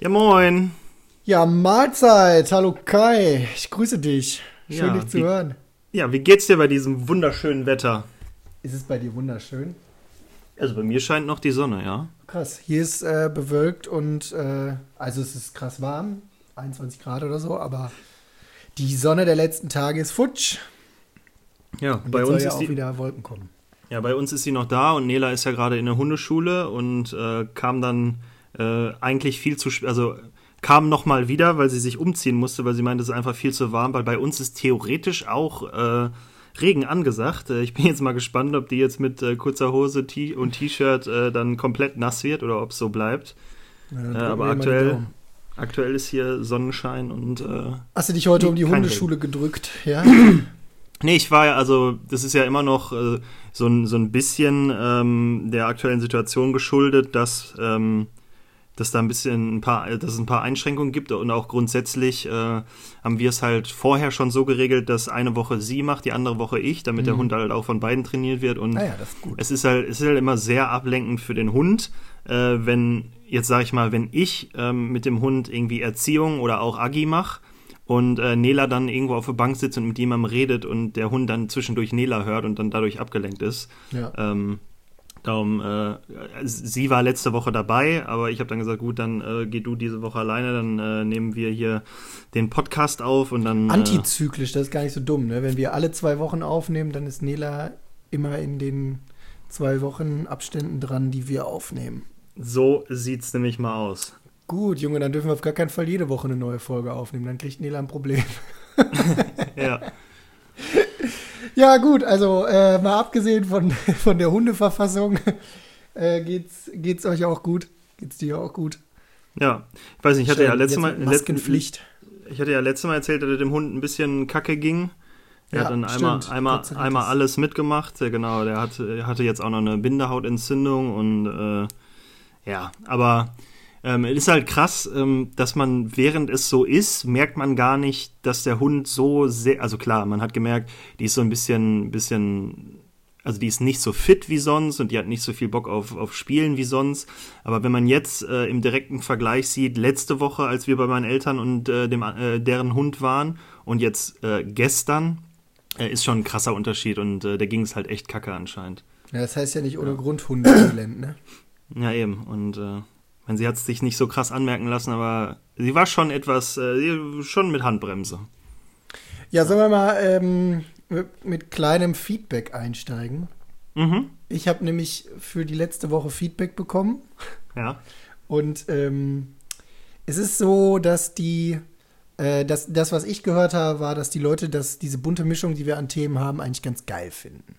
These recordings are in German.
Ja, moin. Ja, Mahlzeit. Hallo Kai. Ich grüße dich. Schön, Ja, dich zu wie- hören. Ja, wie geht's dir bei diesem wunderschönen Wetter? Ist es bei dir wunderschön? Also bei mir scheint noch die Sonne, ja. Krass. Hier ist äh, bewölkt und äh, also es ist krass warm. 21 Grad oder so, aber die Sonne der letzten Tage ist futsch. Ja, Und bei uns soll ja ist auch die, wieder Wolken kommen. ja, bei uns ist sie noch da und Nela ist ja gerade in der Hundeschule und äh, kam dann äh, eigentlich viel zu, sp- also kam noch mal wieder, weil sie sich umziehen musste, weil sie meinte, es ist einfach viel zu warm, weil bei uns ist theoretisch auch äh, Regen angesagt. Äh, ich bin jetzt mal gespannt, ob die jetzt mit äh, kurzer Hose T und T-Shirt äh, dann komplett nass wird oder ob es so bleibt. Ja, drücken aber aktuell-. Aktuell ist hier Sonnenschein und äh, Hast du dich heute um die Hundeschule gedrückt? Ja. Nee, ich war ja, also das ist ja immer noch äh, so, ein, so ein bisschen ähm, der aktuellen Situation geschuldet, dass, ähm, dass da ein bisschen ein paar, dass es ein paar Einschränkungen gibt und auch grundsätzlich äh, haben wir es halt vorher schon so geregelt, dass eine Woche sie macht, die andere Woche ich, damit der Mhm. Hund halt auch von beiden trainiert wird und Naja, das ist gut. es ist halt, es ist halt immer sehr ablenkend für den Hund, äh, wenn, jetzt sage ich mal, wenn ich ähm, mit dem Hund irgendwie Erziehung oder auch Agi mache und äh, Nela dann irgendwo auf der Bank sitzt und mit jemandem redet und der Hund dann zwischendurch Nela hört und dann dadurch abgelenkt ist. Ja. Ähm, darum, äh, sie war letzte Woche dabei, aber ich habe dann gesagt, gut, dann äh, geh du diese Woche alleine, dann äh, nehmen wir hier den Podcast auf und dann. Äh, Antizyklisch, das ist gar nicht so dumm. Ne? Wenn wir alle zwei Wochen aufnehmen, dann ist Nela immer in den zwei Wochen Abständen dran, die wir aufnehmen. so sieht's nämlich mal aus. Gut, Junge, dann dürfen wir auf gar keinen Fall jede Woche eine neue Folge aufnehmen. Dann kriegt Nela ein Problem. Ja. Ja, gut, also äh, mal abgesehen von, von der Hundeverfassung, äh, geht's, geht's euch auch gut? Geht's dir auch gut? Ja, ich weiß nicht, ich hatte ja letztes Mal, Maskenpflicht. Ich hatte ja letztes Mal erzählt, dass er dem Hund ein bisschen kacke ging. Er Ja, hat dann einmal, stimmt. einmal, einmal alles mitgemacht. Ja, genau, der hatte, er hatte jetzt auch noch eine Bindehautentzündung und äh, ja, aber ähm, es ist halt krass, ähm, dass man, während es so ist, merkt man gar nicht, dass der Hund so sehr, also klar, man hat gemerkt, die ist so ein bisschen, bisschen, also die ist nicht so fit wie sonst und die hat nicht so viel Bock auf, auf Spielen wie sonst. Aber wenn man jetzt äh, im direkten Vergleich sieht, letzte Woche, als wir bei meinen Eltern und äh, dem, äh, deren Hund waren und jetzt äh, gestern, äh, ist schon ein krasser Unterschied und äh, da ging es halt echt kacke anscheinend. Ja, das heißt ja nicht ohne Grund Hundeelend, ne? Ja, eben. Und äh, meine, sie hat es sich nicht so krass anmerken lassen, aber sie war schon etwas, äh, schon mit Handbremse. Ja, sollen wir mal ähm, mit- mit kleinem Feedback einsteigen? Mhm. Ich habe nämlich für die letzte Woche Feedback bekommen. Ja. Und ähm, es ist so, dass die, äh, das, das, was ich gehört habe, war, dass die Leute das, diese bunte Mischung, die wir an Themen haben, eigentlich ganz geil finden.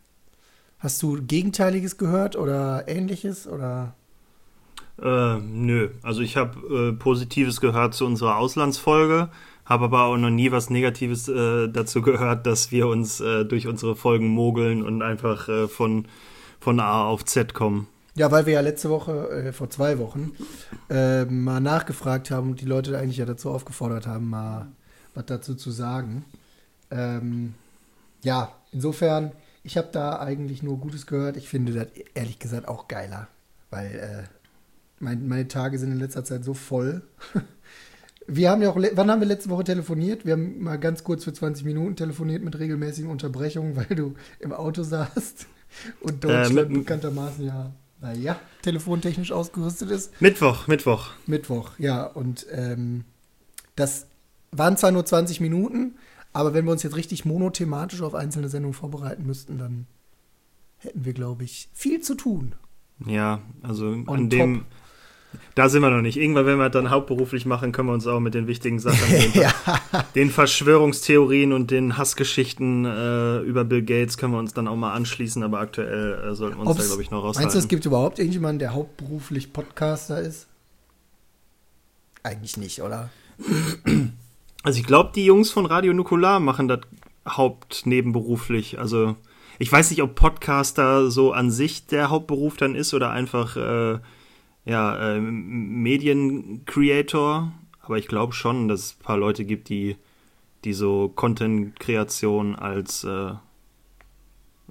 Hast du Gegenteiliges gehört oder ähnliches? Oder? Äh, nö. Also ich habe äh, Positives gehört zu unserer Auslandsfolge, habe aber auch noch nie was Negatives äh, dazu gehört, dass wir uns äh, durch unsere Folgen mogeln und einfach äh, von, von A auf Z kommen. Ja, weil wir ja letzte Woche, äh, vor zwei Wochen, mal nachgefragt haben und die Leute eigentlich ja dazu aufgefordert haben, mal was dazu zu sagen. Ähm, ja, insofern, ich habe da eigentlich nur Gutes gehört. Ich finde das ehrlich gesagt auch geiler, weil mein, meine Tage sind in letzter Zeit so voll. Wir haben ja auch, wann haben wir letzte Woche telefoniert? Wir haben mal ganz kurz für 20 Minuten telefoniert mit regelmäßigen Unterbrechungen, weil du im Auto saßt und Deutschland mit- bekanntermaßen ja, naja, telefontechnisch ausgerüstet ist. Mittwoch, Mittwoch. Mittwoch, ja, und ähm, das waren zwar nur 20 Minuten, aber wenn wir uns jetzt richtig monothematisch auf einzelne Sendungen vorbereiten müssten, dann hätten wir, glaube ich, viel zu tun. Ja, also On an dem. Da sind wir noch nicht. Irgendwann, wenn wir dann hauptberuflich machen, können wir uns auch mit den wichtigen Sachen, den, ja. den Verschwörungstheorien und den Hassgeschichten äh, über Bill Gates, können wir uns dann auch mal anschließen. Aber aktuell äh, sollten wir uns Ob's- da, glaube ich, noch raushalten. Meinst du, es gibt überhaupt irgendjemanden, der hauptberuflich Podcaster ist? Eigentlich nicht, oder? Also ich glaube, die Jungs von Radio Nukular machen das hauptnebenberuflich. Also ich weiß nicht, ob Podcaster so an sich der Hauptberuf dann ist oder einfach äh, ja äh, Mediencreator. Aber ich glaube schon, dass es ein paar Leute gibt, die die so Content-Kreation als äh,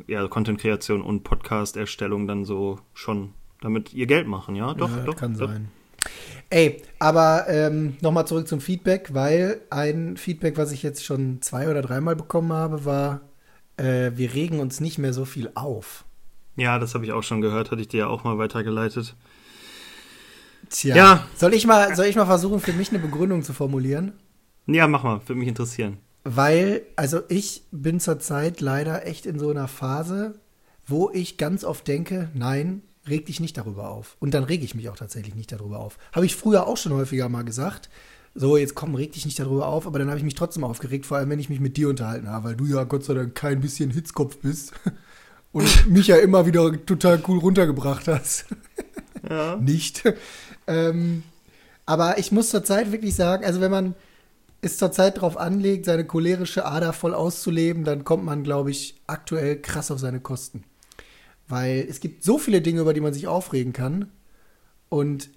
ja Content-Kreation und Podcast-Erstellung dann so schon damit ihr Geld machen. Ja, doch, ja, doch. kann doch. sein. Ey, aber ähm, nochmal zurück zum Feedback, weil ein Feedback, was ich jetzt schon zwei oder dreimal bekommen habe, war, äh, wir regen uns nicht mehr so viel auf. Ja, das habe ich auch schon gehört, hatte ich dir ja auch mal weitergeleitet. Tja. Ja. Soll ich mal, soll ich mal versuchen, für mich eine Begründung zu formulieren? Ja, mach mal, würde mich interessieren. Weil, also ich bin zurzeit leider echt in so einer Phase, wo ich ganz oft denke, nein, reg dich nicht darüber auf. Und dann rege ich mich auch tatsächlich nicht darüber auf. Habe ich früher auch schon häufiger mal gesagt. So, jetzt komm, reg dich nicht darüber auf, aber dann habe ich mich trotzdem aufgeregt, vor allem wenn ich mich mit dir unterhalten habe, weil du ja Gott sei Dank kein bisschen Hitzkopf bist und mich ja immer wieder total cool runtergebracht hast. Ja. nicht. Ähm, aber ich muss zurzeit wirklich sagen, also wenn man es zurzeit darauf anlegt, seine cholerische Ader voll auszuleben, dann kommt man, glaube ich, aktuell krass auf seine Kosten. Weil es gibt so viele Dinge, über die man sich aufregen kann. Und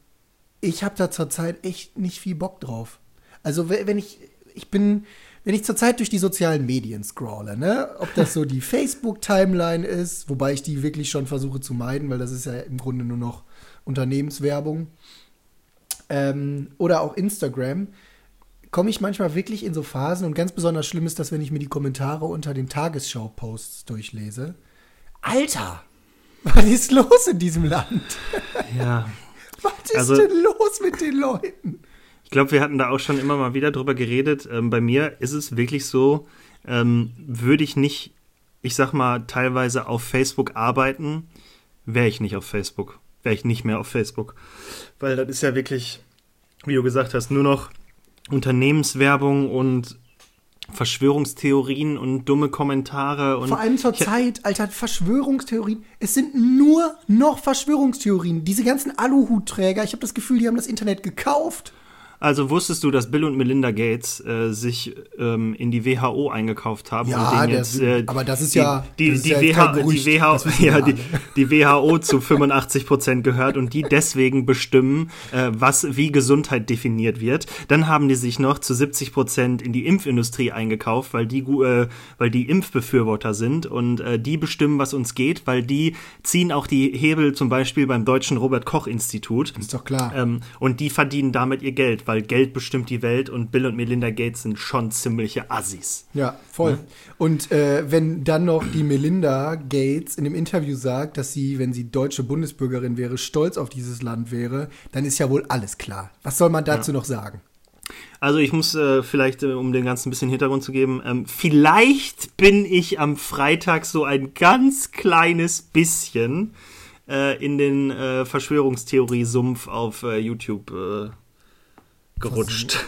ich habe da zurzeit echt nicht viel Bock drauf. Also wenn ich, ich bin, wenn ich zurzeit durch die sozialen Medien scrolle, ne, ob das so die Facebook-Timeline ist, wobei ich die wirklich schon versuche zu meiden, weil das ist ja im Grunde nur noch Unternehmenswerbung, ähm, oder auch Instagram, komme ich manchmal wirklich in so Phasen und ganz besonders schlimm ist das, wenn ich mir die Kommentare unter den Tagesschau-Posts durchlese. Alter, was ist los in diesem Land? Ja. Was ist also, denn los mit den Leuten? Ich glaube, wir hatten da auch schon immer mal wieder drüber geredet. Ähm, bei mir ist es wirklich so, ähm, würde ich nicht, ich sag mal, teilweise auf Facebook arbeiten, wäre ich nicht auf Facebook. Wäre ich nicht mehr auf Facebook. Weil das ist ja wirklich, wie du gesagt hast, nur noch Unternehmenswerbung und Verschwörungstheorien und dumme Kommentare und. Vor allem zur Zeit, Alter, Verschwörungstheorien. Es sind nur noch Verschwörungstheorien. Diese ganzen Aluhutträger, ich habe das Gefühl, die haben das Internet gekauft. Also wusstest du, dass Bill und Melinda Gates äh, sich ähm, in die WHO eingekauft haben? Ja, jetzt, äh, aber das ist ja die, die, ja die, WHO, ja, die, die WHO zu 85 Prozent gehört und die deswegen bestimmen, äh, was wie Gesundheit definiert wird. Dann haben die sich noch zu 70 Prozent in die Impfindustrie eingekauft, weil die, äh, weil die Impfbefürworter sind und äh, die bestimmen, was uns geht, weil die ziehen auch die Hebel zum Beispiel beim deutschen Robert Koch Institut. Ist doch klar. Ähm, und die verdienen damit ihr Geld weil Geld bestimmt die Welt und Bill und Melinda Gates sind schon ziemliche Assis. Ja, voll. Ja? Und äh, wenn dann noch die Melinda Gates in dem Interview sagt, dass sie, wenn sie deutsche Bundesbürgerin wäre, stolz auf dieses Land wäre, dann ist ja wohl alles klar. Was soll man dazu ja. noch sagen? Also ich muss äh, vielleicht, äh, um den ganzen ein bisschen Hintergrund zu geben, ähm, vielleicht bin ich am Freitag so ein ganz kleines bisschen äh, in den äh, Verschwörungstheorie-Sumpf auf äh, YouTube äh, gerutscht.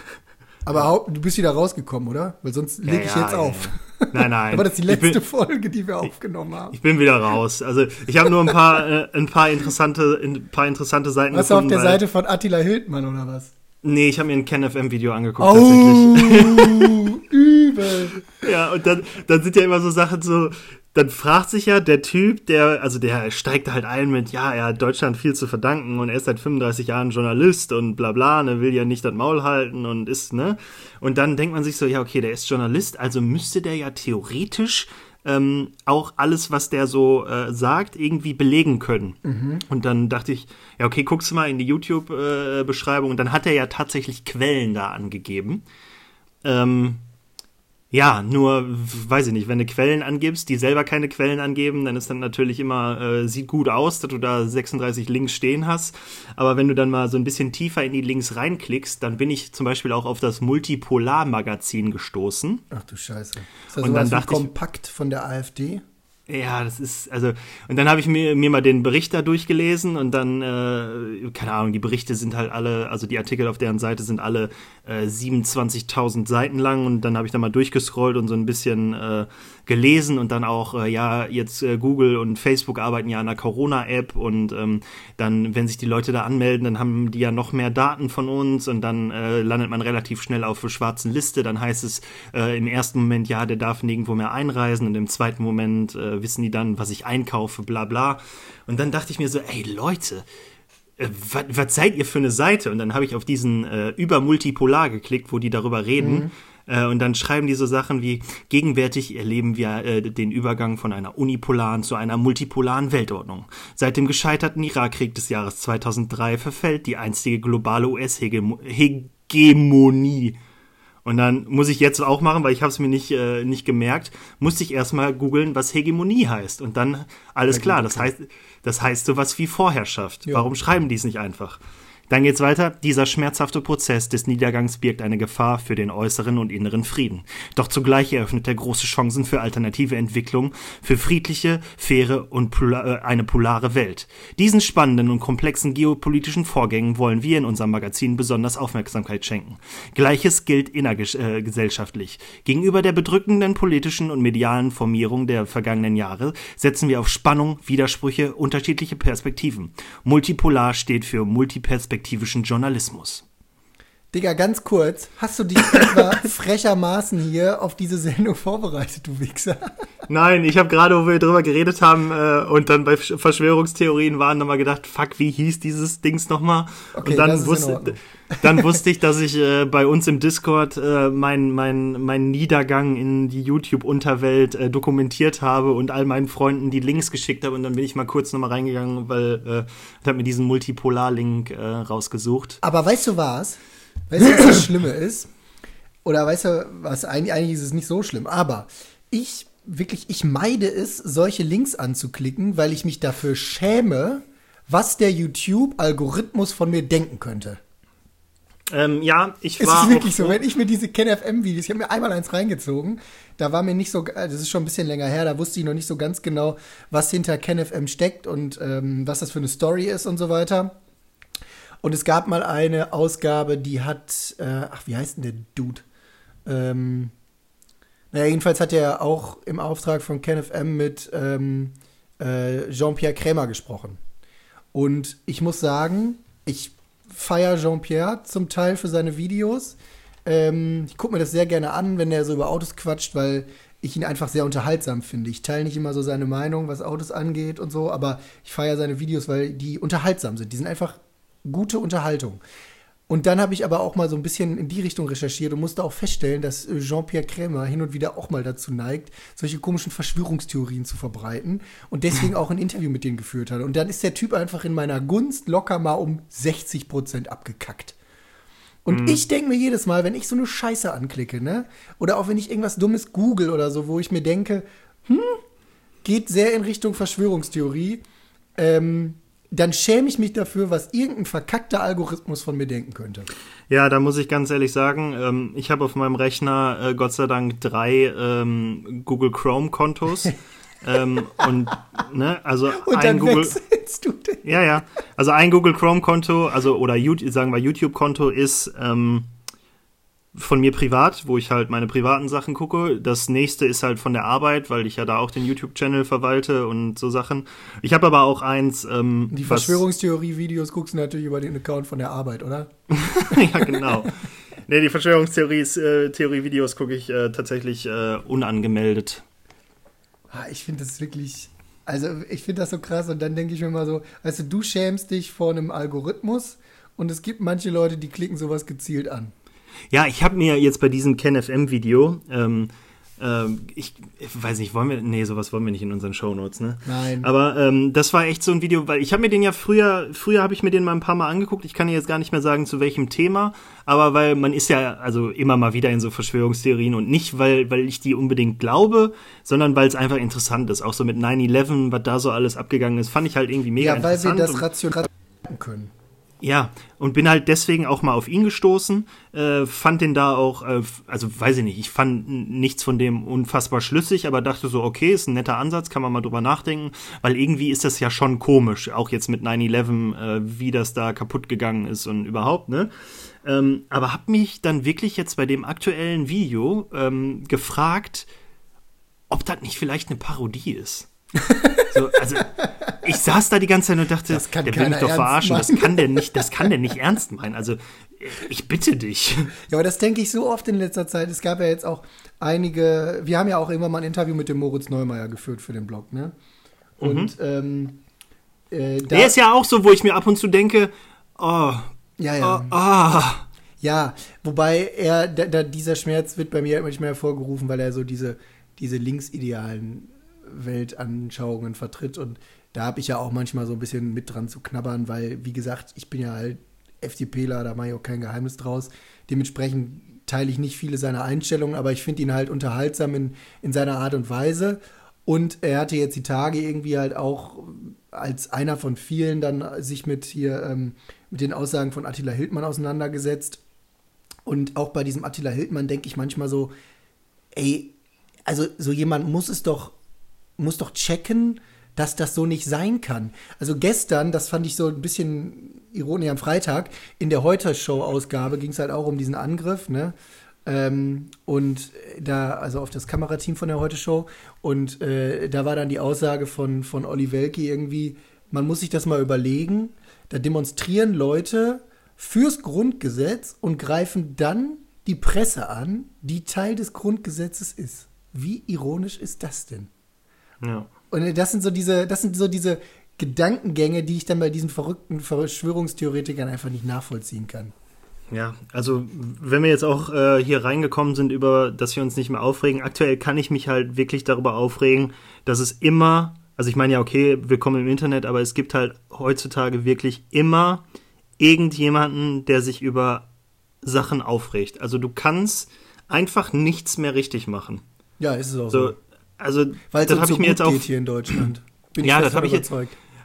Aber du bist wieder rausgekommen, oder? Weil sonst lege ja, ich jetzt ja, auf. Ja. Nein, nein. Aber das ist die letzte bin, Folge, die wir aufgenommen haben. Ich bin wieder raus. Also ich habe nur ein paar, äh, ein paar interessante, ein paar interessante Seiten was gefunden. Was auf der Seite von Attila Hildmann oder was? Nee, ich habe mir ein KenFM-Video angeguckt oh, tatsächlich. übel. ja, und dann, dann sind ja immer so Sachen so, dann fragt sich ja der Typ, der, also der steigt halt ein mit, ja, er hat Deutschland viel zu verdanken und er ist seit 35 Jahren Journalist und bla bla, ne, will ja nicht das Maul halten und ist, ne? Und dann denkt man sich so, ja, okay, der ist Journalist, also müsste der ja theoretisch ähm, auch alles, was der so äh, sagt, irgendwie belegen können. Mhm. Und dann dachte ich, ja, okay, guckst du mal in die YouTube-Beschreibung äh, und dann hat er ja tatsächlich Quellen da angegeben. Ähm, ja, nur, weiß ich nicht, wenn du Quellen angibst, die selber keine Quellen angeben, dann ist dann natürlich immer, äh, sieht gut aus, dass du da 36 Links stehen hast. Aber wenn du dann mal so ein bisschen tiefer in die Links reinklickst, dann bin ich zum Beispiel auch auf das Multipolar-Magazin gestoßen. Ach du Scheiße. Ist das und dann dachte kompakt von der AfD? Ja, das ist, also, und dann habe ich mir, mir mal den Bericht da durchgelesen und dann, äh, keine Ahnung, die Berichte sind halt alle, also die Artikel auf deren Seite sind alle äh, 27.000 Seiten lang und dann habe ich da mal durchgescrollt und so ein bisschen äh, gelesen und dann auch, äh, ja, jetzt äh, Google und Facebook arbeiten ja an der Corona-App und ähm, dann, wenn sich die Leute da anmelden, dann haben die ja noch mehr Daten von uns und dann äh, landet man relativ schnell auf der schwarzen Liste. Dann heißt es äh, im ersten Moment, ja, der darf nirgendwo mehr einreisen und im zweiten Moment äh, wissen die dann, was ich einkaufe, bla bla. Und dann dachte ich mir so, ey Leute, äh, was seid ihr für eine Seite? Und dann habe ich auf diesen äh, über Multipolar geklickt, wo die darüber reden. Mhm. Äh, und dann schreiben die so Sachen wie, gegenwärtig erleben wir äh, den Übergang von einer unipolaren zu einer multipolaren Weltordnung. Seit dem gescheiterten Irakkrieg des Jahres 2003 verfällt die einstige globale US-Hegemonie. Und dann muss ich jetzt auch machen, weil ich habe es mir nicht, äh, nicht gemerkt, musste ich erstmal googeln, was Hegemonie heißt. Und dann, alles ja, klar, das heißt, das heißt sowas wie Vorherrschaft. Ja. Warum schreiben die es nicht einfach? Dann geht's weiter. Dieser schmerzhafte Prozess des Niedergangs birgt eine Gefahr für den äußeren und inneren Frieden. Doch zugleich eröffnet er große Chancen für alternative Entwicklung, für friedliche, faire und polar, äh, eine polare Welt. Diesen spannenden und komplexen geopolitischen Vorgängen wollen wir in unserem Magazin besonders Aufmerksamkeit schenken. Gleiches gilt innergesellschaftlich. Äh, Gegenüber der bedrückenden politischen und medialen Formierung der vergangenen Jahre setzen wir auf Spannung, Widersprüche, unterschiedliche Perspektiven. Multipolar steht für Multiperspektiven perspektivischen Journalismus. Digga, ganz kurz, hast du dich etwa frechermaßen hier auf diese Sendung vorbereitet, du Wichser? Nein, ich habe gerade, wo wir drüber geredet haben äh, und dann bei Verschwörungstheorien waren, nochmal gedacht, fuck, wie hieß dieses Dings nochmal? Okay, und dann wusste, dann wusste ich, dass ich äh, bei uns im Discord äh, meinen mein, mein Niedergang in die YouTube-Unterwelt äh, dokumentiert habe und all meinen Freunden die Links geschickt habe und dann bin ich mal kurz nochmal reingegangen, weil äh, ich habe mir diesen Multipolar-Link äh, rausgesucht. Aber weißt du was? Weißt du, was das Schlimme ist? Oder weißt du, was eigentlich, eigentlich ist es nicht so schlimm, aber ich wirklich, ich meide es, solche Links anzuklicken, weil ich mich dafür schäme, was der YouTube-Algorithmus von mir denken könnte. Ähm, ja, ich war. Es ist wirklich so, wenn ich mir diese KenFM-Videos, ich habe mir einmal eins reingezogen, da war mir nicht so, das ist schon ein bisschen länger her, da wusste ich noch nicht so ganz genau, was hinter KenFM steckt und ähm, was das für eine Story ist und so weiter. Und es gab mal eine Ausgabe, die hat, äh, ach, wie heißt denn der Dude? Ähm, naja, jedenfalls hat er auch im Auftrag von KenFM mit ähm, äh, Jean-Pierre Krämer gesprochen. Und ich muss sagen, ich feiere Jean-Pierre zum Teil für seine Videos. Ähm, ich gucke mir das sehr gerne an, wenn er so über Autos quatscht, weil ich ihn einfach sehr unterhaltsam finde. Ich teile nicht immer so seine Meinung, was Autos angeht und so, aber ich feiere seine Videos, weil die unterhaltsam sind. Die sind einfach gute Unterhaltung. Und dann habe ich aber auch mal so ein bisschen in die Richtung recherchiert und musste auch feststellen, dass äh, Jean-Pierre Krämer hin und wieder auch mal dazu neigt, solche komischen Verschwörungstheorien zu verbreiten und deswegen auch ein Interview mit denen geführt hat. Und dann ist der Typ einfach in meiner Gunst locker mal um 60 Prozent abgekackt. Und mhm. ich denke mir jedes Mal, wenn ich so eine Scheiße anklicke, ne? Oder auch wenn ich irgendwas Dummes google oder so, wo ich mir denke, hm, geht sehr in Richtung Verschwörungstheorie, ähm, dann schäme ich mich dafür, was irgendein verkackter Algorithmus von mir denken könnte. Ja, da muss ich ganz ehrlich sagen, ähm, ich habe auf meinem Rechner äh, Gott sei Dank drei ähm, Google Chrome Kontos. ähm, und ne, also und ein Google du den. Ja, ja. Also ein Google Chrome Konto, also oder YouTube, sagen wir YouTube Konto ist ähm, von mir privat, wo ich halt meine privaten Sachen gucke. Das nächste ist halt von der Arbeit, weil ich ja da auch den YouTube-Channel verwalte und so Sachen. Ich habe aber auch eins. Ähm, Die Verschwörungstheorie-Videos guckst du natürlich über den Account von der Arbeit, oder? ja, genau. nee, die Verschwörungstheorie-Videos äh, gucke ich äh, tatsächlich äh, unangemeldet. Ah, ich finde das wirklich. Also, ich finde das so krass und dann denke ich mir mal so: Weißt du, du schämst dich vor einem Algorithmus und es gibt manche Leute, die klicken sowas gezielt an. Ja, ich habe mir jetzt bei diesem KenFM-Video, ähm, ähm, ich, ich, weiß nicht, wollen wir, nee, sowas wollen wir nicht in unseren Shownotes, ne? Nein. Aber ähm, das war echt so ein Video, weil ich habe mir den ja früher, früher habe ich mir den mal ein paar Mal angeguckt. Ich kann jetzt gar nicht mehr sagen, zu welchem Thema, aber weil man ist ja also immer mal wieder in so Verschwörungstheorien und nicht, weil, weil ich die unbedingt glaube, sondern weil es einfach interessant ist. Auch so mit 9-11, was da so alles abgegangen ist, fand ich halt irgendwie mega interessant. Ja, weil wir das rational können. Ja, und bin halt deswegen auch mal auf ihn gestoßen, äh, fand den da auch, äh, also weiß ich nicht, ich fand nichts von dem unfassbar schlüssig, aber dachte so, okay, ist ein netter Ansatz, kann man mal drüber nachdenken, weil irgendwie ist das ja schon komisch, auch jetzt mit 9-11, äh, wie das da kaputt gegangen ist und überhaupt, ne? Ähm, aber hab mich dann wirklich jetzt bei dem aktuellen Video ähm, gefragt, ob das nicht vielleicht eine Parodie ist. So, also ich saß da die ganze Zeit und dachte, der will mich doch verarschen. Meinen. Das kann der nicht, das kann der nicht ernst meinen. Also ich bitte dich. Ja, aber das denke ich so oft in letzter Zeit. Es gab ja jetzt auch einige, wir haben ja auch irgendwann mal ein Interview mit dem Moritz Neumeier geführt für den Blog, ne? Und mhm. ähm, äh, der ist ja auch so, wo ich mir ab und zu denke, oh, ja, ja. Oh, oh. Ja, wobei er, da, da, dieser Schmerz wird bei mir manchmal hervorgerufen, weil er so diese, diese linksidealen Weltanschauungen vertritt und da habe ich ja auch manchmal so ein bisschen mit dran zu knabbern, weil, wie gesagt, ich bin ja halt FDPler, da mache ich auch kein Geheimnis draus. Dementsprechend teile ich nicht viele seiner Einstellungen, aber ich finde ihn halt unterhaltsam in, in seiner Art und Weise. Und er hatte jetzt die Tage irgendwie halt auch als einer von vielen dann sich mit hier ähm, mit den Aussagen von Attila Hildmann auseinandergesetzt. Und auch bei diesem Attila Hildmann denke ich manchmal so, ey, also so jemand muss es doch, muss doch checken, dass das so nicht sein kann. Also gestern, das fand ich so ein bisschen ironisch am Freitag, in der Heute-Show-Ausgabe ging es halt auch um diesen Angriff, ne? Ähm, und da, also auf das Kamerateam von der Heute-Show. Und äh, da war dann die Aussage von, von Olli Welke irgendwie, man muss sich das mal überlegen. Da demonstrieren Leute fürs Grundgesetz und greifen dann die Presse an, die Teil des Grundgesetzes ist. Wie ironisch ist das denn? Ja. Und das sind so diese, das sind so diese Gedankengänge, die ich dann bei diesen verrückten Verschwörungstheoretikern einfach nicht nachvollziehen kann. Ja, also wenn wir jetzt auch äh, hier reingekommen sind, über dass wir uns nicht mehr aufregen, aktuell kann ich mich halt wirklich darüber aufregen, dass es immer, also ich meine ja, okay, wir kommen im Internet, aber es gibt halt heutzutage wirklich immer irgendjemanden, der sich über Sachen aufregt. Also du kannst einfach nichts mehr richtig machen. Ja, ist es auch so. so also Weil das habe so ich mir jetzt auch hier in Deutschland. Bin Ja, das hab von ich jetzt-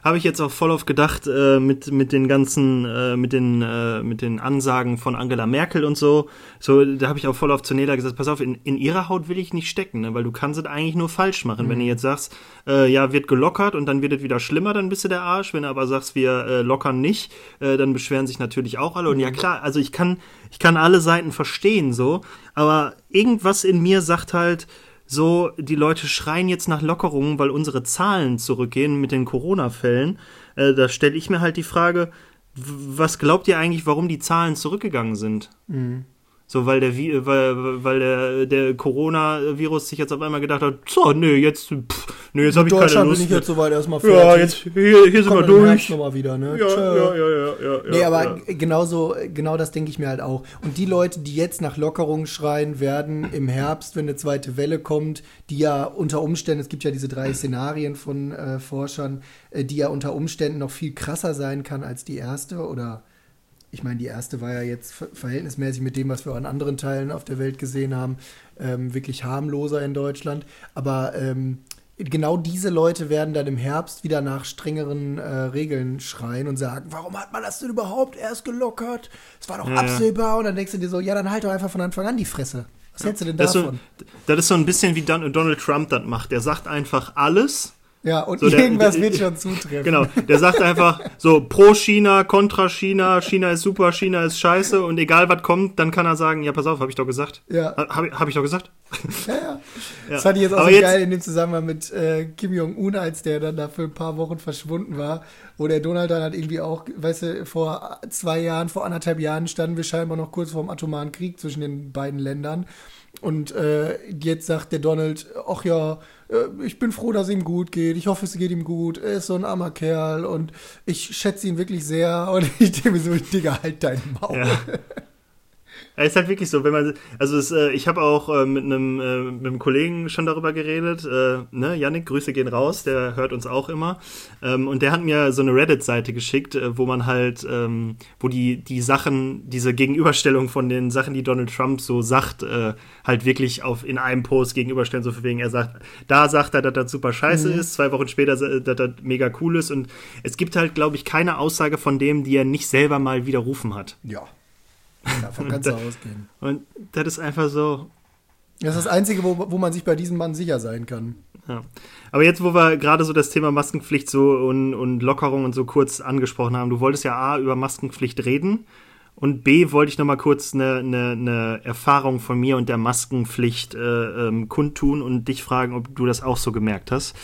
habe ich jetzt auch voll auf gedacht äh, mit mit den ganzen äh, mit den äh, mit den Ansagen von Angela Merkel und so. So da habe ich auch voll auf zu Neda gesagt pass auf in, in ihrer Haut will ich nicht stecken ne? weil du kannst es eigentlich nur falsch machen. Wenn du jetzt sagst äh, ja wird gelockert und dann wird es wieder schlimmer dann bist du der Arsch. Wenn du aber sagst wir äh, lockern nicht äh, dann beschweren sich natürlich auch alle. Und ja klar also ich kann ich kann alle Seiten verstehen so. Aber irgendwas in mir sagt halt so, die Leute schreien jetzt nach Lockerungen, weil unsere Zahlen zurückgehen mit den Corona-Fällen. Äh, da stelle ich mir halt die Frage, was glaubt ihr eigentlich, warum die Zahlen zurückgegangen sind? Mhm. So, weil der, Vi- weil, weil der, der Coronavirus sich jetzt auf einmal gedacht hat, so, nö, jetzt, pff, nö, jetzt habe ich keine Deutschland Lust. bin ich jetzt soweit erstmal ja, fertig. jetzt, hier, hier sind wir durch. noch mal wieder, ne? Ja, ja, ja, ja, ja. Nee, ja, aber ja. genauso, genau das denke ich mir halt auch. Und die Leute, die jetzt nach Lockerungen schreien, werden im Herbst, wenn eine zweite Welle kommt, die ja unter Umständen, es gibt ja diese drei Szenarien von äh, Forschern, äh, die ja unter Umständen noch viel krasser sein kann als die erste oder ich meine, die erste war ja jetzt ver verhältnismäßig mit dem, was wir auch in anderen Teilen auf der Welt gesehen haben, ähm, wirklich harmloser in Deutschland. Aber ähm, genau diese Leute werden dann im Herbst wieder nach strengeren äh, Regeln schreien und sagen, warum hat man das denn überhaupt erst gelockert? Es war doch Ja, absehbar. Und dann denkst du dir so, ja, dann halt doch einfach von Anfang an die Fresse. Was hältst du denn Das ist, so, davon? das ist so ein bisschen wie Don Donald Trump das macht. Der sagt einfach alles ja, und so der- irgendwas der- wird schon zutreffen. Genau, der sagt einfach so pro China, kontra China, China ist super, China ist scheiße und egal was kommt, dann kann er sagen, ja pass auf, habe ich doch gesagt. Ja. Habe hab ich doch gesagt? Ja, ja. Ja. Das fand ich jetzt auch Aber so jetzt- geil in dem Zusammenhang mit äh, Kim Jong-un, als der dann da für ein paar Wochen verschwunden war, wo der Donald dann halt irgendwie auch, weißt du, vor zwei Jahren, vor anderthalb Jahren standen wir scheinbar noch kurz vor dem atomaren Krieg zwischen den beiden Ländern. Und äh, jetzt sagt der Donald, ach ja, äh, ich bin froh, dass ihm gut geht. Ich hoffe, es geht ihm gut. Er ist so ein armer Kerl und ich schätze ihn wirklich sehr. Und ich denke mir so, Digga, halt deinen Maul. Ja. Ja, ist halt wirklich so, wenn man, also es, äh, ich habe auch äh, mit einem äh, mit einem Kollegen schon darüber geredet, äh, ne, Yannick, Grüße gehen raus, der hört uns auch immer, ähm, und der hat mir so eine Reddit-Seite geschickt, äh, wo man halt, ähm, wo die die Sachen, diese Gegenüberstellung von den Sachen, die Donald Trump so sagt, äh, halt wirklich auf in einem Post gegenüberstellen, so für wegen er sagt, da sagt er, dass das super scheiße ist, zwei Wochen später, sa- dass das mega cool ist, und es gibt halt, glaube ich, keine Aussage von dem, die er nicht selber mal widerrufen hat. Ja. Davon kannst du ausgehen. Und das ist einfach so. Das ist das Einzige, wo, wo man sich bei diesem Mann sicher sein kann. Ja. Aber jetzt, wo wir gerade so das Thema Maskenpflicht so und, und Lockerung und so kurz angesprochen haben, du wolltest ja A über Maskenpflicht reden und B wollte ich noch mal kurz eine, eine, eine Erfahrung von mir und der Maskenpflicht äh, ähm, kundtun und dich fragen, ob du das auch so gemerkt hast.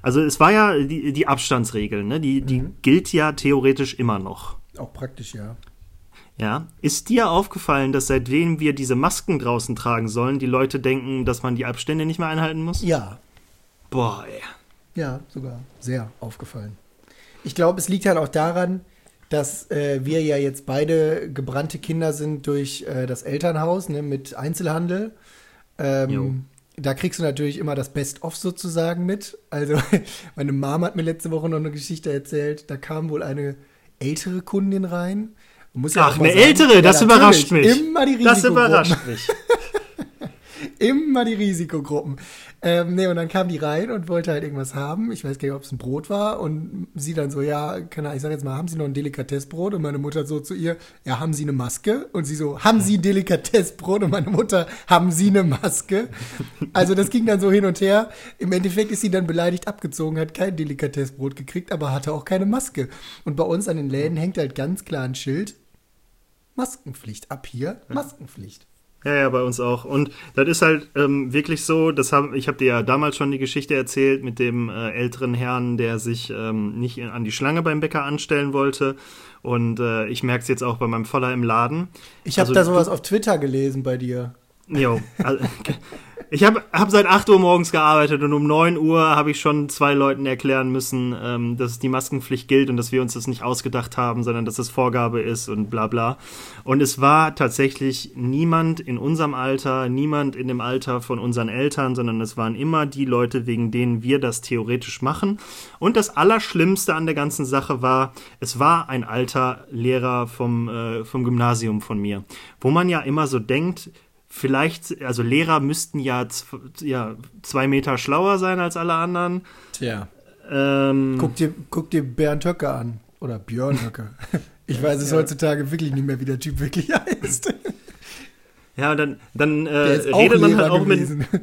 Also es war ja die, die Abstandsregel, ne? die, die gilt ja theoretisch immer noch. Auch praktisch, ja. Ja, ist dir aufgefallen, dass seitdem wir diese Masken draußen tragen sollen, die Leute denken, dass man die Abstände nicht mehr einhalten muss? Ja, Boah, ey. ja, sogar sehr aufgefallen. Ich glaube, es liegt halt auch daran, dass äh, wir ja jetzt beide gebrannte Kinder sind durch äh, das Elternhaus ne, mit Einzelhandel. Ähm, da kriegst du natürlich immer das Best-of sozusagen mit. Also, meine Mom hat mir letzte Woche noch eine Geschichte erzählt. Da kam wohl eine ältere Kundin rein. Ja Ach, eine sagen, ältere, das überrascht mich. Immer die Das überrascht mich. immer die Risikogruppen. Ähm, nee, und dann kam die rein und wollte halt irgendwas haben. Ich weiß gar nicht, ob es ein Brot war. Und sie dann so, ja, kann ich sag jetzt mal, haben Sie noch ein Delikatessbrot? Und meine Mutter so zu ihr, ja, haben Sie eine Maske? Und sie so, haben Sie ein Delikatessbrot? Und meine Mutter, haben Sie eine Maske? Also das ging dann so hin und her. Im Endeffekt ist sie dann beleidigt abgezogen, hat kein Delikatessbrot gekriegt, aber hatte auch keine Maske. Und bei uns an den Läden hängt halt ganz klar ein Schild, Maskenpflicht. Ab hier Maskenpflicht. Ja, ja, bei uns auch. Und das ist halt ähm, wirklich so, das hab, ich habe dir ja damals schon die Geschichte erzählt mit dem äh, älteren Herrn, der sich ähm, nicht in, an die Schlange beim Bäcker anstellen wollte. Und äh, ich merke es jetzt auch bei meinem Voller im Laden. Ich habe also, da sowas auf Twitter gelesen bei dir. Jo, also, Ich habe hab seit 8 Uhr morgens gearbeitet und um 9 Uhr habe ich schon zwei Leuten erklären müssen, ähm, dass die Maskenpflicht gilt und dass wir uns das nicht ausgedacht haben, sondern dass es Vorgabe ist und bla bla. Und es war tatsächlich niemand in unserem Alter, niemand in dem Alter von unseren Eltern, sondern es waren immer die Leute, wegen denen wir das theoretisch machen. Und das Allerschlimmste an der ganzen Sache war, es war ein alter Lehrer vom, äh, vom Gymnasium von mir, wo man ja immer so denkt, vielleicht, also Lehrer müssten ja, ja zwei Meter schlauer sein als alle anderen. Tja. Ähm, guck, dir, guck dir Bernd Höcke an. Oder Björn Höcke. Ich weiß es ja. heutzutage wirklich nicht mehr, wie der Typ wirklich heißt. Ja, dann, dann äh, redet man halt auch gewesen. mit.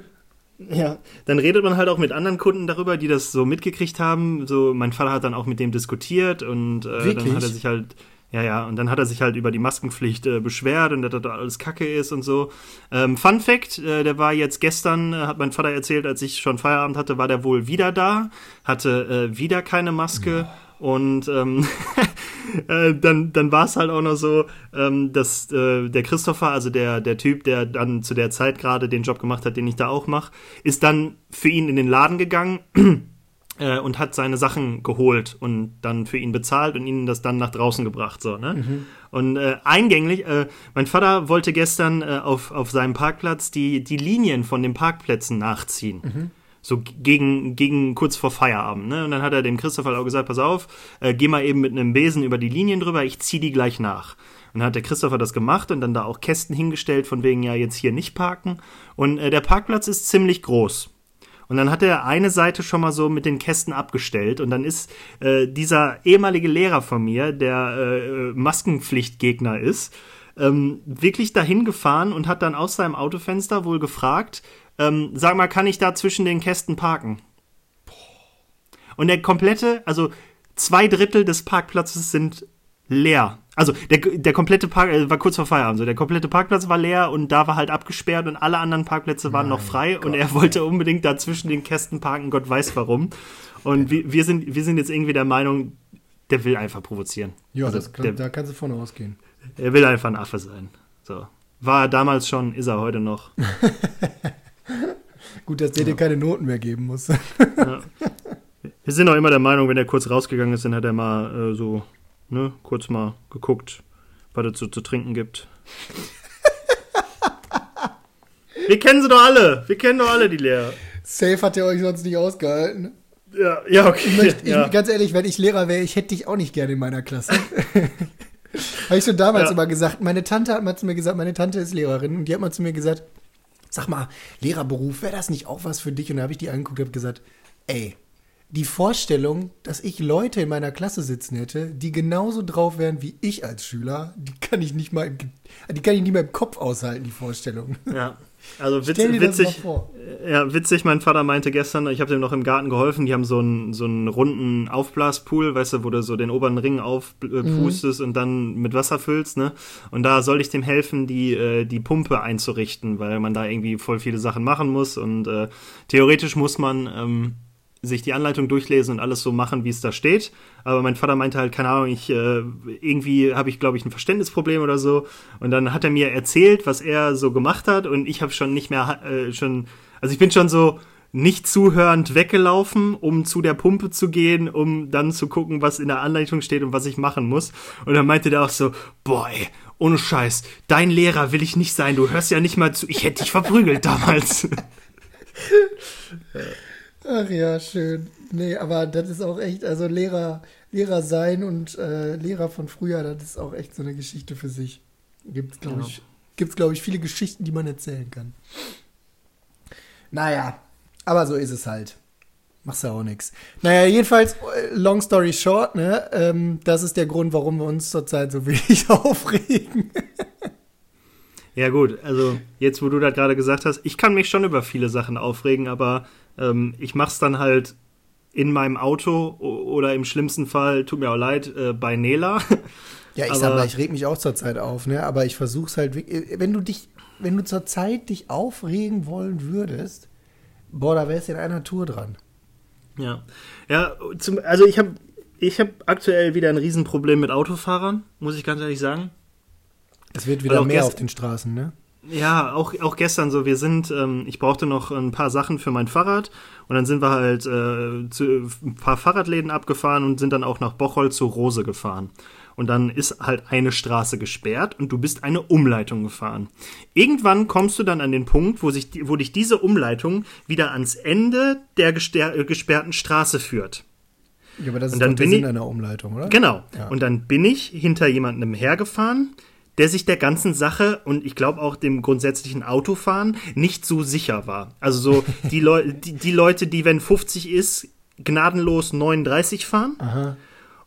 Ja, dann redet man halt auch mit anderen Kunden darüber, die das so mitgekriegt haben. So, mein Vater hat dann auch mit dem diskutiert und äh, dann hat er sich halt ja, ja, und dann hat er sich halt über die Maskenpflicht äh, beschwert und dass das alles Kacke ist und so. Ähm, Fun Fact, äh, der war jetzt gestern, äh, hat mein Vater erzählt, als ich schon Feierabend hatte, war der wohl wieder da, hatte äh, wieder keine Maske. Ja. Und ähm, äh, dann, dann war es halt auch noch so, ähm, dass äh, der Christopher, also der, der Typ, der dann zu der Zeit gerade den Job gemacht hat, den ich da auch mache, ist dann für ihn in den Laden gegangen äh, und hat seine Sachen geholt und dann für ihn bezahlt und ihnen das dann nach draußen gebracht. So, ne? Mhm. Und äh, eingänglich, äh, mein Vater wollte gestern äh, auf, auf seinem Parkplatz die, die Linien von den Parkplätzen nachziehen. Mhm. So gegen, gegen kurz vor Feierabend. Ne? Und dann hat er dem Christopher auch gesagt, pass auf, äh, geh mal eben mit einem Besen über die Linien drüber, ich zieh die gleich nach. Und dann hat der Christopher das gemacht und dann da auch Kästen hingestellt, von wegen ja jetzt hier nicht parken. Und äh, der Parkplatz ist ziemlich groß. Und dann hat er eine Seite schon mal so mit den Kästen abgestellt und dann ist äh, dieser ehemalige Lehrer von mir, der äh, Maskenpflichtgegner ist, ähm, wirklich dahin gefahren und hat dann aus seinem Autofenster wohl gefragt, ähm, sag mal, kann ich da zwischen den Kästen parken? Und der komplette, also zwei Drittel des Parkplatzes sind leer. Also der, der komplette Park äh, war kurz vor Feierabend. So der komplette Parkplatz war leer und da war halt abgesperrt und alle anderen Parkplätze waren mein noch frei Gott, und er wollte unbedingt da zwischen den Kästen parken. Gott weiß warum. Und wir, wir sind wir sind jetzt irgendwie der Meinung, der will einfach provozieren. Ja, also, kann, der, da kannst du von ausgehen. Er will einfach ein Affe sein. So war er damals schon, ist er heute noch. Gut, dass der ja. dir keine Noten mehr geben muss. ja. Wir sind auch immer der Meinung, wenn er kurz rausgegangen ist, dann hat er mal äh, so ne, kurz mal geguckt, was es so zu trinken gibt. Wir kennen sie doch alle. Wir kennen doch alle die Lehrer. Safe hat er euch sonst nicht ausgehalten. Ja, ja, okay. Ich möchte, ja. Ich, ganz ehrlich, wenn ich Lehrer wäre, ich hätte dich auch nicht gerne in meiner Klasse. Habe ich schon damals ja. immer gesagt. Meine Tante hat mal zu mir gesagt, meine Tante ist Lehrerin und die hat mal zu mir gesagt, sag mal, Lehrerberuf, wäre das nicht auch was für dich? Und da habe ich die angeguckt und habe gesagt, ey, die Vorstellung, dass ich Leute in meiner Klasse sitzen hätte, die genauso drauf wären wie ich als Schüler, die kann ich nicht mal im, die kann ich nicht mehr im Kopf aushalten, die Vorstellung. Ja. Also witz, witzig, ja, witzig, mein Vater meinte gestern, ich habe dem noch im Garten geholfen, die haben so einen, so einen runden Aufblaspool, weißt du, wo du so den oberen Ring aufpustest mhm. und dann mit Wasser füllst, ne? Und da soll ich dem helfen, die, äh, die Pumpe einzurichten, weil man da irgendwie voll viele Sachen machen muss und äh, theoretisch muss man ähm, sich die Anleitung durchlesen und alles so machen, wie es da steht. Aber mein Vater meinte halt, keine Ahnung, ich äh, irgendwie habe ich, glaube ich, ein Verständnisproblem oder so. Und dann hat er mir erzählt, was er so gemacht hat und ich habe schon nicht mehr äh, schon, also ich bin schon so nicht zuhörend weggelaufen, um zu der Pumpe zu gehen, um dann zu gucken, was in der Anleitung steht und was ich machen muss. Und dann meinte der auch so, boah, ey, ohne Scheiß, dein Lehrer will ich nicht sein, du hörst ja nicht mal zu, ich hätte dich verprügelt damals. Ach ja, schön. Nee, aber das ist auch echt, also Lehrer, Lehrer sein und äh, Lehrer von früher, das ist auch echt so eine Geschichte für sich. Gibt's, glaube Ja. ich, gibt's, glaube ich, viele Geschichten, die man erzählen kann. Naja, aber so ist es halt. Machst ja auch nichts. Naja, jedenfalls, äh, long story short, ne, ähm, das ist der Grund, warum wir uns zurzeit so wenig aufregen. Ja gut, also jetzt, wo du das gerade gesagt hast, ich kann mich schon über viele Sachen aufregen, aber ähm, ich mach's dann halt in meinem Auto oder im schlimmsten Fall, tut mir auch leid, äh, bei Nela. Ja, ich Aber- sag mal, ich reg mich auch zurzeit auf, ne? Aber ich versuch's halt, wirklich- wenn du dich, wenn du zurzeit dich aufregen wollen würdest, boah, da wärst du in einer Tour dran. Ja, ja, zum, also ich habe ich hab aktuell wieder ein Riesenproblem mit Autofahrern, muss ich ganz ehrlich sagen. Es wird wieder mehr auf den Straßen, ne? Ja, auch, auch gestern so, wir sind, ähm, ich brauchte noch ein paar Sachen für mein Fahrrad und dann sind wir halt äh, zu ein paar Fahrradläden abgefahren und sind dann auch nach Bocholt zur Rose gefahren. Und dann ist halt eine Straße gesperrt und du bist eine Umleitung gefahren. Irgendwann kommst du dann an den Punkt, wo, sich, wo dich diese Umleitung wieder ans Ende der äh, gesperrten Straße führt. Ja, aber das Und ist dann doch der bin Sinn ich- einer Umleitung, oder? Genau. Ja. Und dann bin ich hinter jemandem hergefahren, der sich der ganzen Sache und ich glaube auch dem grundsätzlichen Autofahren nicht so sicher war. Also so die, Leu die, die Leute, die, wenn 50 ist, gnadenlos 39 fahren. Aha.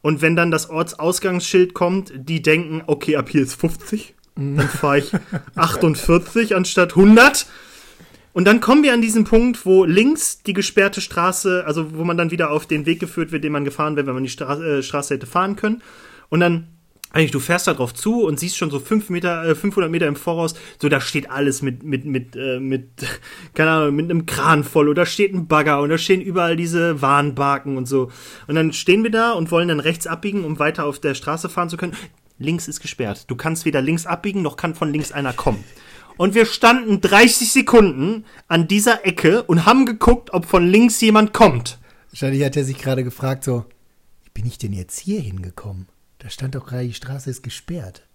Und wenn dann das Ortsausgangsschild kommt, die denken, okay, ab hier ist 50. Dann fahre ich 48 anstatt 100. Und dann kommen wir an diesen Punkt, wo links die gesperrte Straße, also wo man dann wieder auf den Weg geführt wird, den man gefahren wäre, wenn man die Stra äh, Straße hätte fahren können. Und dann, eigentlich, du fährst da drauf zu und siehst schon so fünf Meter, äh, 500 Meter im Voraus, so da steht alles mit, mit, mit, äh, mit, keine Ahnung, mit einem Kran voll oder steht ein Bagger und da stehen überall diese Warnbarken und so. Und dann stehen wir da und wollen dann rechts abbiegen, um weiter auf der Straße fahren zu können. Links ist gesperrt. Du kannst weder links abbiegen, noch kann von links einer kommen. Und wir standen 30 Sekunden an dieser Ecke und haben geguckt, ob von links jemand kommt. Wahrscheinlich hat er sich gerade gefragt, so, wie bin ich denn jetzt hier hingekommen? Da stand doch gerade, die Straße ist gesperrt.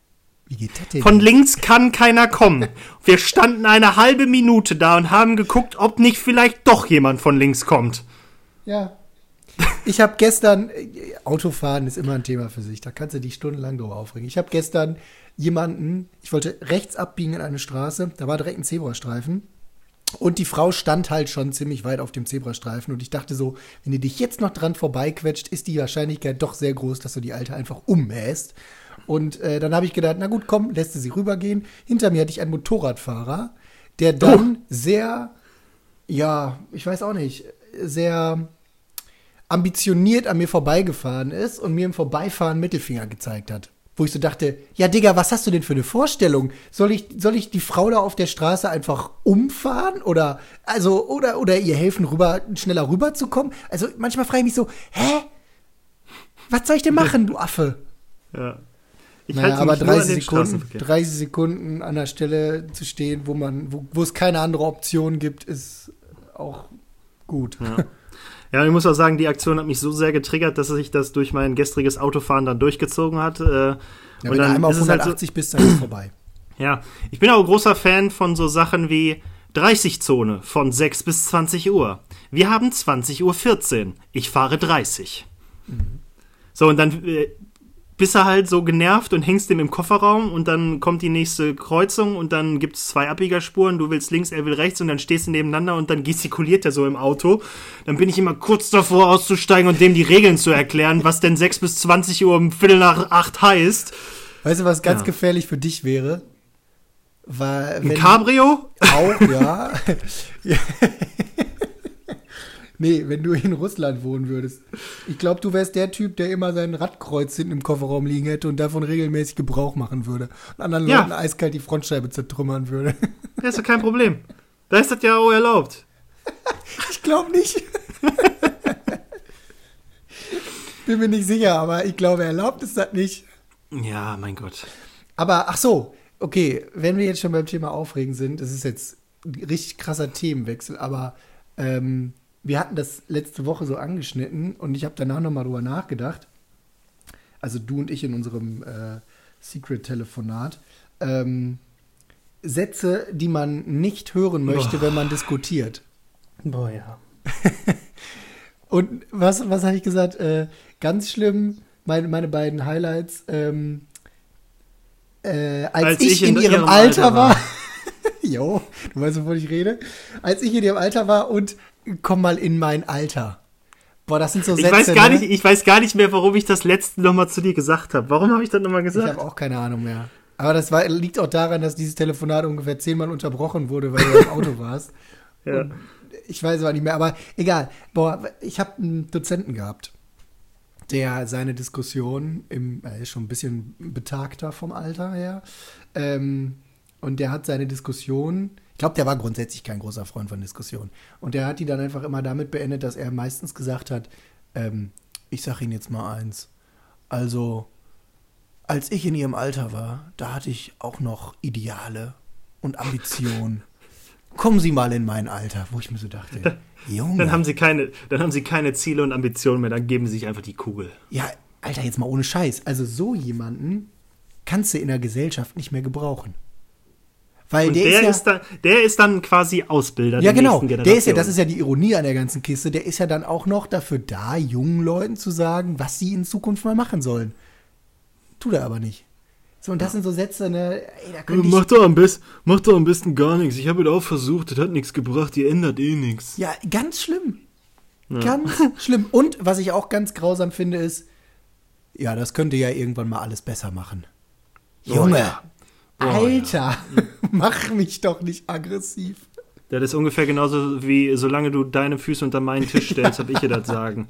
Wie geht das denn? Von links kann keiner kommen. Wir standen eine halbe Minute da und haben geguckt, ob nicht vielleicht doch jemand von links kommt. Ja. Ich habe gestern, Autofahren ist immer ein Thema für sich, da kannst du dich stundenlang drüber aufregen. Ich habe gestern jemanden, ich wollte rechts abbiegen in eine Straße, da war direkt ein Zebrastreifen und die Frau stand halt schon ziemlich weit auf dem Zebrastreifen und ich dachte so, wenn die dich jetzt noch dran vorbeiquetscht, ist die Wahrscheinlichkeit doch sehr groß, dass du die Alte einfach ummähst. Und äh, dann habe ich gedacht, na gut, komm, lässt sie rübergehen. Hinter mir hatte ich einen Motorradfahrer, der dann sehr, ja, ich weiß auch nicht, sehr ambitioniert an mir vorbeigefahren ist und mir im Vorbeifahren Mittelfinger gezeigt hat. Wo ich so dachte, ja Digga, was hast du denn für eine Vorstellung? Soll ich, soll ich die Frau da auf der Straße einfach umfahren? Oder, also, oder, oder ihr helfen, rüber, schneller rüberzukommen? Also manchmal frage ich mich so, hä? Was soll ich denn machen, du Affe? Ja. Ich Naja, halte aber mich nur an 30 den Sekunden, Straßenverkehr. 30 Sekunden an der Stelle zu stehen, wo man, wo, wo es keine andere Option gibt, ist auch gut. Ja. Ja, ich muss auch sagen, die Aktion hat mich so sehr getriggert, dass sich das durch mein gestriges Autofahren dann durchgezogen hat. Äh, Ja, und wenn du dann einmal auf ist es halt so, 180 bist, dann ist vorbei. Ja, ich bin auch großer Fan von so Sachen wie 30-Zone von 6 bis 20 Uhr. Wir haben 20 Uhr 14. Ich fahre 30. So, und dann äh, bist du halt so genervt und hängst dem im Kofferraum und dann kommt die nächste Kreuzung und dann gibt es zwei Abbiegerspuren, du willst links, er will rechts und dann stehst du nebeneinander und dann gestikuliert er so im Auto. Dann bin ich immer kurz davor auszusteigen und dem die Regeln zu erklären, was denn 6 bis 20 Uhr um Viertel nach 8 heißt. Weißt du, was ganz Ja. gefährlich für dich wäre? Weil, Ein Cabrio? auch, ja. Nee, wenn du in Russland wohnen würdest. Ich glaube, du wärst der Typ, der immer sein Radkreuz hinten im Kofferraum liegen hätte und davon regelmäßig Gebrauch machen würde. Und anderen Ja. Leuten eiskalt die Frontscheibe zertrümmern würde. Das ist doch kein Problem. Da ist das ja auch erlaubt. Ich glaube nicht. Bin mir nicht sicher, aber ich glaube, erlaubt ist das nicht. Ja, mein Gott. Aber ach so, okay, wenn wir jetzt schon beim Thema Aufregen sind, das ist jetzt ein richtig krasser Themenwechsel, aber Ähm, wir hatten das letzte Woche so angeschnitten und ich habe danach nochmal drüber nachgedacht. Also du und ich in unserem äh, Secret-Telefonat. Ähm, Sätze, die man nicht hören möchte, Boah. wenn man diskutiert. Boah, ja. Und was, was habe ich gesagt? Äh, ganz schlimm, meine, meine beiden Highlights. Ähm, äh, als, Als ich, ich in, in ihrem, ihrem Alter, Alter war. war. jo, du weißt, wovon ich rede. Als ich in ihrem Alter war und komm mal in mein Alter. Boah, das sind so Ich Sätze. weiß gar ne? nicht, ich weiß gar nicht mehr, warum ich das letzte nochmal zu dir gesagt habe. Warum habe ich das nochmal Ich gesagt? habe auch keine Ahnung mehr. Aber das war, liegt auch daran, dass dieses Telefonat ungefähr zehnmal unterbrochen wurde, weil du im Auto warst. Ja. Und ich weiß aber nicht mehr, aber egal. Boah, ich habe einen Dozenten gehabt, der seine Diskussion im, er ist schon ein bisschen betagter vom Alter her, ähm, und der hat seine Diskussion, ich glaube, der war grundsätzlich kein großer Freund von Diskussionen. Und der hat die dann einfach immer damit beendet, dass er meistens gesagt hat, ähm, ich sag Ihnen jetzt mal eins. Also, als ich in Ihrem Alter war, da hatte ich auch noch Ideale und Ambitionen. Kommen Sie mal in mein Alter, wo ich mir so dachte, Junge. Dann haben sie keine, dann haben sie keine Ziele und Ambitionen mehr, dann geben sie sich einfach die Kugel. Ja, Alter, jetzt mal ohne Scheiß. Also so jemanden kannst du in der Gesellschaft nicht mehr gebrauchen. Weil Und der, der, ist ja, ist dann, der ist dann quasi Ausbilder ja der genau, der ist ja, das ist ja die Ironie an der ganzen Kiste, der ist ja dann auch noch dafür da, jungen Leuten zu sagen, was sie in Zukunft mal machen sollen. Tut er aber nicht. So, und das sind so Sätze, ne, ey, da könnte ich, Mach doch, am besten, mach doch am besten gar nichts. Ich habe es auch versucht, das hat nichts gebracht, ihr ändert eh nichts. ja, ganz schlimm. Ganz schlimm. Und was ich auch ganz grausam finde, ist, ja, das könnte ja irgendwann mal alles besser machen. Junge, ja. Oh, Alter, mach mich doch nicht aggressiv. Das ist ungefähr genauso wie, solange du deine Füße unter meinen Tisch stellst, hab ich dir das sagen.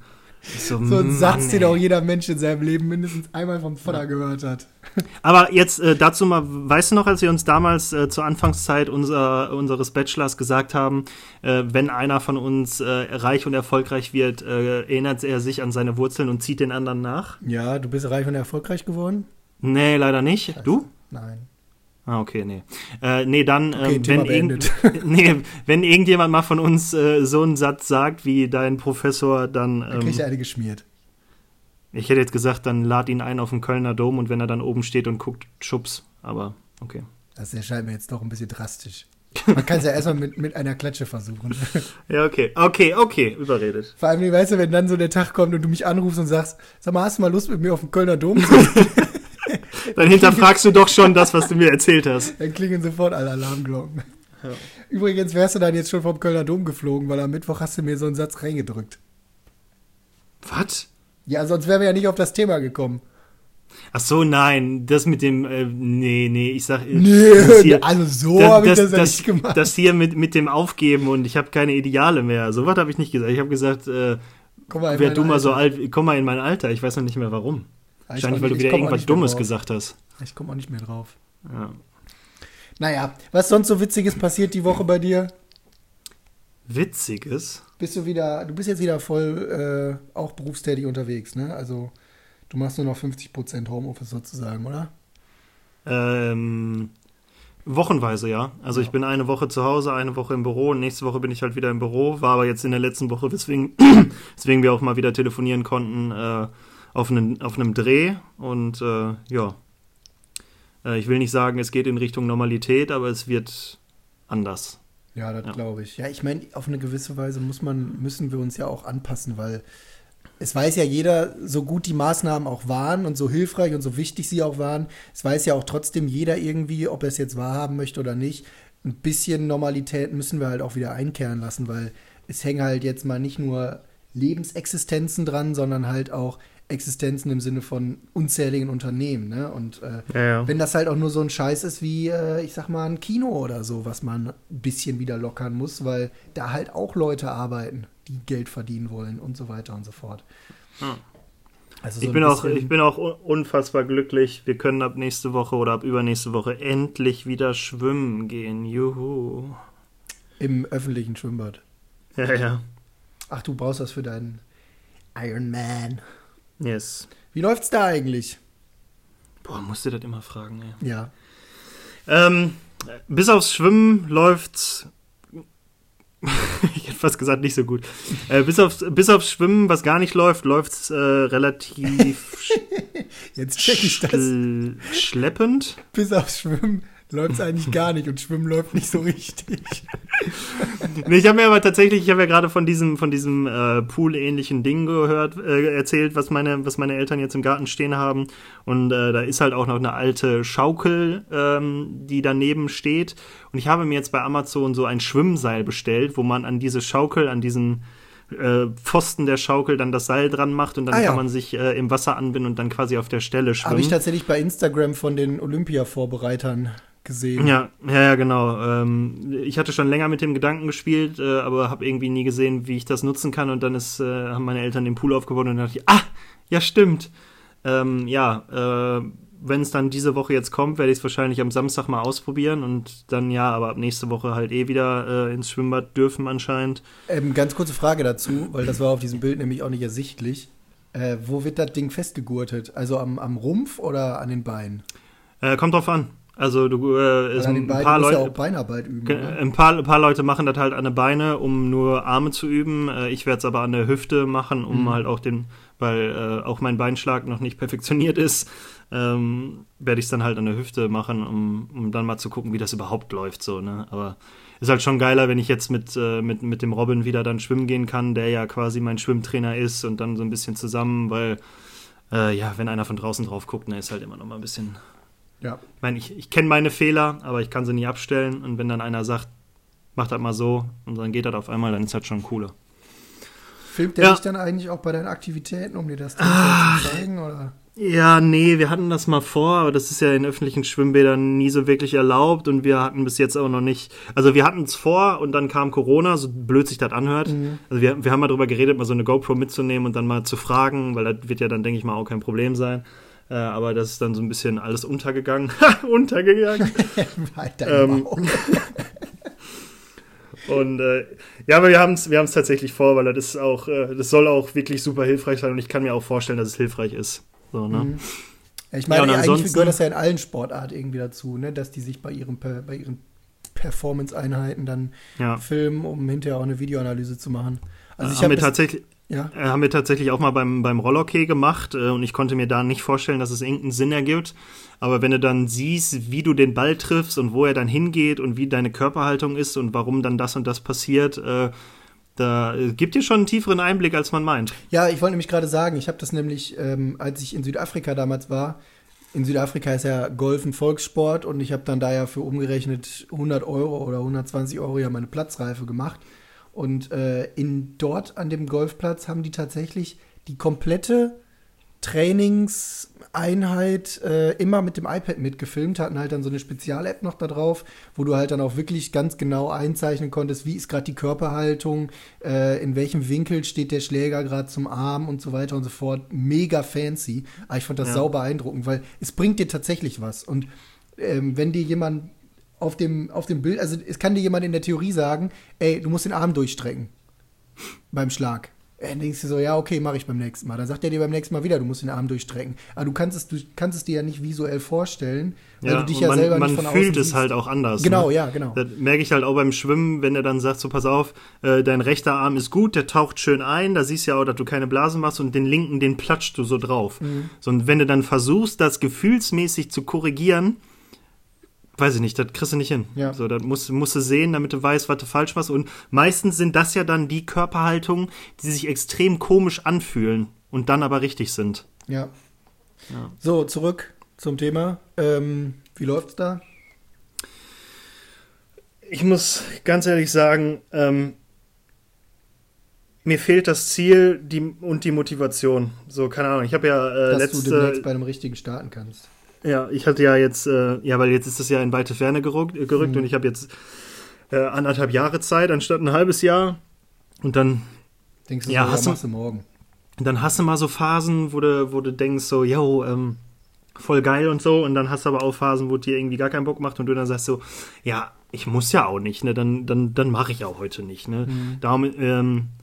So, So ein Satz, den auch jeder Mensch in seinem Leben mindestens einmal vom Vater gehört hat. Aber jetzt äh, dazu mal, weißt du noch, als wir uns damals äh, zur Anfangszeit unser, unseres Bachelors gesagt haben, äh, wenn einer von uns äh, reich und erfolgreich wird, äh, erinnert er sich an seine Wurzeln und zieht den anderen nach? Ja, du bist reich und erfolgreich geworden? Nee, leider nicht. Du? Nein. Ah, okay, nee. Äh, nee, dann, Okay, ähm, wenn, irgend, nee, wenn irgendjemand mal von uns äh, so einen Satz sagt wie dein Professor, dann. Da kriegt Ähm, er eine geschmiert. ich hätte jetzt gesagt, dann lad ihn ein auf den Kölner Dom und wenn er dann oben steht und guckt, schubs. Aber okay. Das erscheint mir jetzt doch ein bisschen drastisch. Man kann es ja erstmal mit, mit einer Klatsche versuchen. Ja, okay. Okay, okay, überredet. Vor allem, weißt du, wenn dann so der Tag kommt und du mich anrufst und sagst, sag mal, hast du mal Lust mit mir auf den Kölner Dom zu? Dann hinterfragst du doch schon das, was du mir erzählt hast. Dann klingen sofort alle Alarmglocken. Übrigens wärst du dann jetzt schon vom Kölner Dom geflogen, weil am Mittwoch hast du mir so einen Satz reingedrückt. Was? Ja, sonst wären wir ja nicht auf das Thema gekommen. Ach so, nein, das mit dem, äh, nee, nee, ich sag, äh, Nee, hier, also so habe ich das, ja das, nicht gemacht. das hier mit, mit dem Aufgeben und ich habe keine Ideale mehr. So was habe ich nicht gesagt. Ich habe gesagt, äh, Komm mal in wer mein du mal so Alter. alt, komm mal in mein Alter. Ich weiß noch nicht mehr warum. Ja, ich Wahrscheinlich, weil du wieder irgendwas Dummes drauf. gesagt hast. Ich komme auch nicht mehr drauf. Ja. Naja, was sonst so Witziges passiert die Woche bei dir? Witziges. Bist du wieder, du bist jetzt wieder voll äh, auch berufstätig unterwegs, ne? Also du machst nur noch 50% Homeoffice sozusagen, oder? Ähm, wochenweise, ja. Also ich bin eine Woche zu Hause, eine Woche im Büro und nächste Woche bin ich halt wieder im Büro. War aber jetzt in der letzten Woche, weswegen, weswegen wir auch mal wieder telefonieren konnten, äh, auf, einem, auf einem Dreh. Und äh, ja, äh, ich will nicht sagen, es geht in Richtung Normalität, aber es wird anders. Ja, das Ja. glaube ich. Ja, ich meine, auf eine gewisse Weise muss man, müssen wir uns ja auch anpassen, weil es weiß ja jeder, so gut die Maßnahmen auch waren und so hilfreich und so wichtig sie auch waren, es weiß ja auch trotzdem jeder irgendwie, ob er es jetzt wahrhaben möchte oder nicht. Ein bisschen Normalität müssen wir halt auch wieder einkehren lassen, weil es hängen halt jetzt mal nicht nur Lebensexistenzen dran, sondern halt auch Existenzen im Sinne von unzähligen Unternehmen. Ne? Und äh, Ja, ja. wenn das halt auch nur so ein Scheiß ist wie, äh, ich sag mal, ein Kino oder so, was man ein bisschen wieder lockern muss, weil da halt auch Leute arbeiten, die Geld verdienen wollen und so weiter und so fort. Hm. Also so Ich bin, auch, ich bin auch un- unfassbar glücklich. Wir können ab nächste Woche oder ab übernächste Woche endlich wieder schwimmen gehen. Juhu. im öffentlichen Schwimmbad. Ja, ja. Ach, du brauchst das für deinen Iron Man. Yes. Wie läuft's da eigentlich? Boah, musst du das immer fragen, ey. Ja. Ähm, bis aufs Schwimmen läuft's ich hätte fast gesagt, nicht so gut. Äh, bis, aufs, bis aufs Schwimmen, was gar nicht läuft, läuft es äh, relativ Jetzt check ich das. schl- schleppend. Bis aufs Schwimmen läuft es eigentlich gar nicht und Schwimmen läuft nicht so richtig. Nee, ich habe mir aber tatsächlich, ich habe ja gerade von diesem, von diesem äh, Pool-ähnlichen Ding gehört, äh, erzählt, was meine, was meine Eltern jetzt im Garten stehen haben. Und äh, da ist halt auch noch eine alte Schaukel, ähm, die daneben steht. Und ich habe mir jetzt bei Amazon so ein Schwimmseil bestellt, wo man an diese Schaukel, an diesen äh, Pfosten der Schaukel dann das Seil dran macht und dann Ah, ja. kann man sich äh, im Wasser anbinden und dann quasi auf der Stelle schwimmen. Habe ich tatsächlich bei Instagram von den Olympia-Vorbereitern gesehen. Ja, ja, ja, genau. Ähm, ich hatte schon länger mit dem Gedanken gespielt, äh, aber habe irgendwie nie gesehen, wie ich das nutzen kann. Und dann ist, äh, haben meine Eltern den Pool aufgebaut und dann dachte ich, ah, ja, stimmt. Ähm, ja, äh, wenn es dann diese Woche jetzt kommt, werde ich es wahrscheinlich am Samstag mal ausprobieren und dann ja, aber ab nächste Woche halt eh wieder äh, ins Schwimmbad dürfen anscheinend. Ähm, ganz kurze Frage dazu, weil das war auf diesem Bild nämlich auch nicht ersichtlich. Äh, wo wird das Ding festgegurtet? Also am, am Rumpf oder an den Beinen? Äh, kommt drauf an. Also du äh, ist den ein paar ja Leute. auch Beinarbeit üben. Oder? Ein paar, ein paar Leute machen das halt an den Beine, um nur Arme zu üben. Äh, Ich werde es aber an der Hüfte machen, um Mhm. halt auch den, weil äh, auch mein Beinschlag noch nicht perfektioniert ist, ähm, werde ich es dann halt an der Hüfte machen, um, um dann mal zu gucken, wie das überhaupt läuft. So, ne? Aber ist halt schon geiler, wenn ich jetzt mit, äh, mit, mit dem Robin wieder dann schwimmen gehen kann, der ja quasi mein Schwimmtrainer ist und dann so ein bisschen zusammen, weil äh, ja, wenn einer von draußen drauf guckt, ne, ist halt immer noch mal ein bisschen Ja. ich meine, ich, ich kenne meine Fehler, aber ich kann sie nie abstellen. Und wenn dann einer sagt, mach das mal so und dann geht das auf einmal, dann ist das schon cooler. Filmt der Ja. dich dann eigentlich auch bei deinen Aktivitäten, um dir das Thema zu zeigen? Oder? Ja, nee, wir hatten das mal vor, aber das ist ja in öffentlichen Schwimmbädern nie so wirklich erlaubt und wir hatten bis jetzt auch noch nicht. Also wir hatten es vor und dann kam Corona, so blöd sich das anhört. Also wir, wir haben mal darüber geredet, mal so eine GoPro mitzunehmen und dann mal zu fragen, weil das wird ja dann, denke ich mal, auch kein Problem sein. Äh, aber das ist dann so ein bisschen alles untergegangen. untergegangen. dein Ähm. Und äh, ja, aber wir haben es wir haben's tatsächlich vor, weil das ist auch, äh, das soll auch wirklich super hilfreich sein und ich kann mir auch vorstellen, dass es hilfreich ist. So, ne? Mhm. Ja, ich Ja, meine, und eigentlich gehört das ja in allen Sportarten irgendwie dazu, ne? dass die sich bei ihren, bei ihren Performance-Einheiten dann Ja. filmen, um hinterher auch eine Videoanalyse zu machen. Also ich haben, habe wir tatsächlich, ja, äh, haben wir tatsächlich auch mal beim, beim Rollhockey gemacht äh, und ich konnte mir da nicht vorstellen, dass es irgendeinen Sinn ergibt. Aber wenn du dann siehst, wie du den Ball triffst und wo er dann hingeht und wie deine Körperhaltung ist und warum dann das und das passiert, äh, da äh, gibt dir schon einen tieferen Einblick, als man meint. Ja, ich wollte nämlich gerade sagen, ich habe das nämlich, ähm, als ich in Südafrika damals war, in Südafrika ist ja Golf ein Volkssport und ich habe dann da ja für umgerechnet 100 Euro oder 120 Euro ja meine Platzreife gemacht. Und äh, in dort an dem Golfplatz haben die tatsächlich die komplette Trainingseinheit äh, immer mit dem iPad mitgefilmt, hatten halt dann so eine Spezial-App noch da drauf, wo du halt dann auch wirklich ganz genau einzeichnen konntest, wie ist gerade die Körperhaltung, äh, in welchem Winkel steht der Schläger gerade zum Arm und so weiter und so fort. Mega fancy. Aber ich fand das Ja. sau beeindruckend, weil es bringt dir tatsächlich was. Und ähm, wenn dir jemand auf dem, auf dem Bild, also es kann dir jemand in der Theorie sagen, ey, du musst den Arm durchstrecken beim Schlag. Äh, Dann denkst du so, ja, okay, mache ich beim nächsten Mal. Dann sagt er dir beim nächsten Mal wieder, du musst den Arm durchstrecken. Aber du kannst es, du kannst es dir ja nicht visuell vorstellen, weil du dich ja man, selber man nicht von fühlt außen es siehst. halt auch anders. Genau, ne? ja, genau. Das merke ich halt auch beim Schwimmen, wenn er dann sagt, so pass auf, äh, dein rechter Arm ist gut, der taucht schön ein, da siehst du ja auch, dass du keine Blasen machst und den linken, den platscht du so drauf. Mhm. So, und wenn du dann versuchst, das gefühlsmäßig zu korrigieren, weiß ich nicht, das kriegst du nicht hin. Ja. So, das musst, musst du sehen, damit du weißt, was du falsch machst. Und meistens sind das ja dann die Körperhaltungen, die sich extrem komisch anfühlen und dann aber richtig sind. Ja. Ja. So, zurück zum Thema. Ähm, wie läuft's da? Ich muss ganz ehrlich sagen, ähm, mir fehlt das Ziel die, und die Motivation. So, keine Ahnung. Ich habe ja äh, Dass du demnächst letzte. bei einem richtigen starten kannst. Ja, ich hatte ja jetzt, äh, ja, weil jetzt ist das ja in weite Ferne gerückt, äh, gerückt Mhm. und ich habe jetzt äh, anderthalb Jahre Zeit anstatt ein halbes Jahr. Und dann, Denkst du Ja, so, hast du- machst du morgen. dann hast du mal so Phasen, wo du, wo du denkst, so, yo, ähm, voll geil und so. Und dann hast du aber auch Phasen, wo dir irgendwie gar keinen Bock macht und du dann sagst so, ja, ich muss ja auch nicht, ne? Dann, dann, dann mache ich auch heute nicht, ne? Mhm. Darum, ähm, Äh,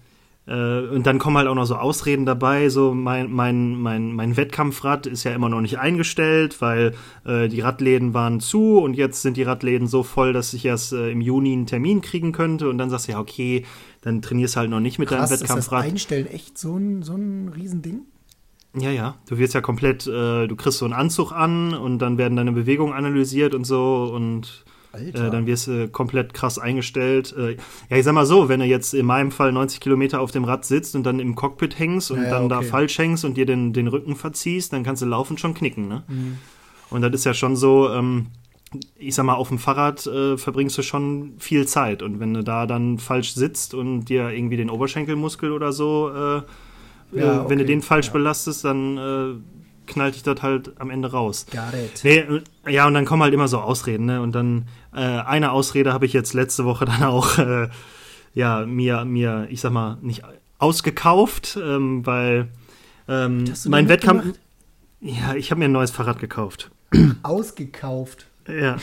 und dann kommen halt auch noch so Ausreden dabei, so mein, mein, mein, mein Wettkampfrad ist ja immer noch nicht eingestellt, weil äh, die Radläden waren zu und jetzt sind die Radläden so voll, dass ich erst äh, im Juni einen Termin kriegen könnte und dann sagst du ja, okay, dann trainierst du halt noch nicht mit Krass, deinem Wettkampfrad. Ist das Einstellen echt so ein, so ein Riesending? Ja, ja. Du wirst ja komplett, äh, du kriegst so einen Anzug an und dann werden deine Bewegungen analysiert und so und äh, dann wirst du komplett krass eingestellt. Äh, ja, ich sag mal so, wenn du jetzt in meinem Fall 90 Kilometer auf dem Rad sitzt und dann im Cockpit hängst und Ja, dann da okay. falsch hängst und dir den, den Rücken verziehst, dann kannst du laufen schon knicken, ne? Mhm. Und das ist ja schon so, ähm, ich sag mal, auf dem Fahrrad äh, verbringst du schon viel Zeit. Und wenn du da dann falsch sitzt und dir irgendwie den Oberschenkelmuskel oder so, äh, Ja, äh, wenn du den falsch Ja. belastest, dann äh, knallt dich das halt am Ende raus. Got it. Nee, ja, und dann kommen halt immer so Ausreden, ne? Und dann äh, eine Ausrede habe ich jetzt letzte Woche dann auch, äh, ja, mir, mir, ich sag mal, nicht ausgekauft, ähm, weil ähm, mein Wettkampf. gemacht? Ja, ich habe mir ein neues Fahrrad gekauft. Ausgekauft. Ja.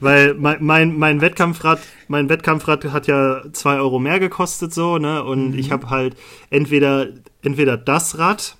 Weil mein, mein, mein Wettkampfrad, mein Wettkampfrad hat ja zwei Euro mehr gekostet, so, ne? Und ich habe halt entweder, entweder das Rad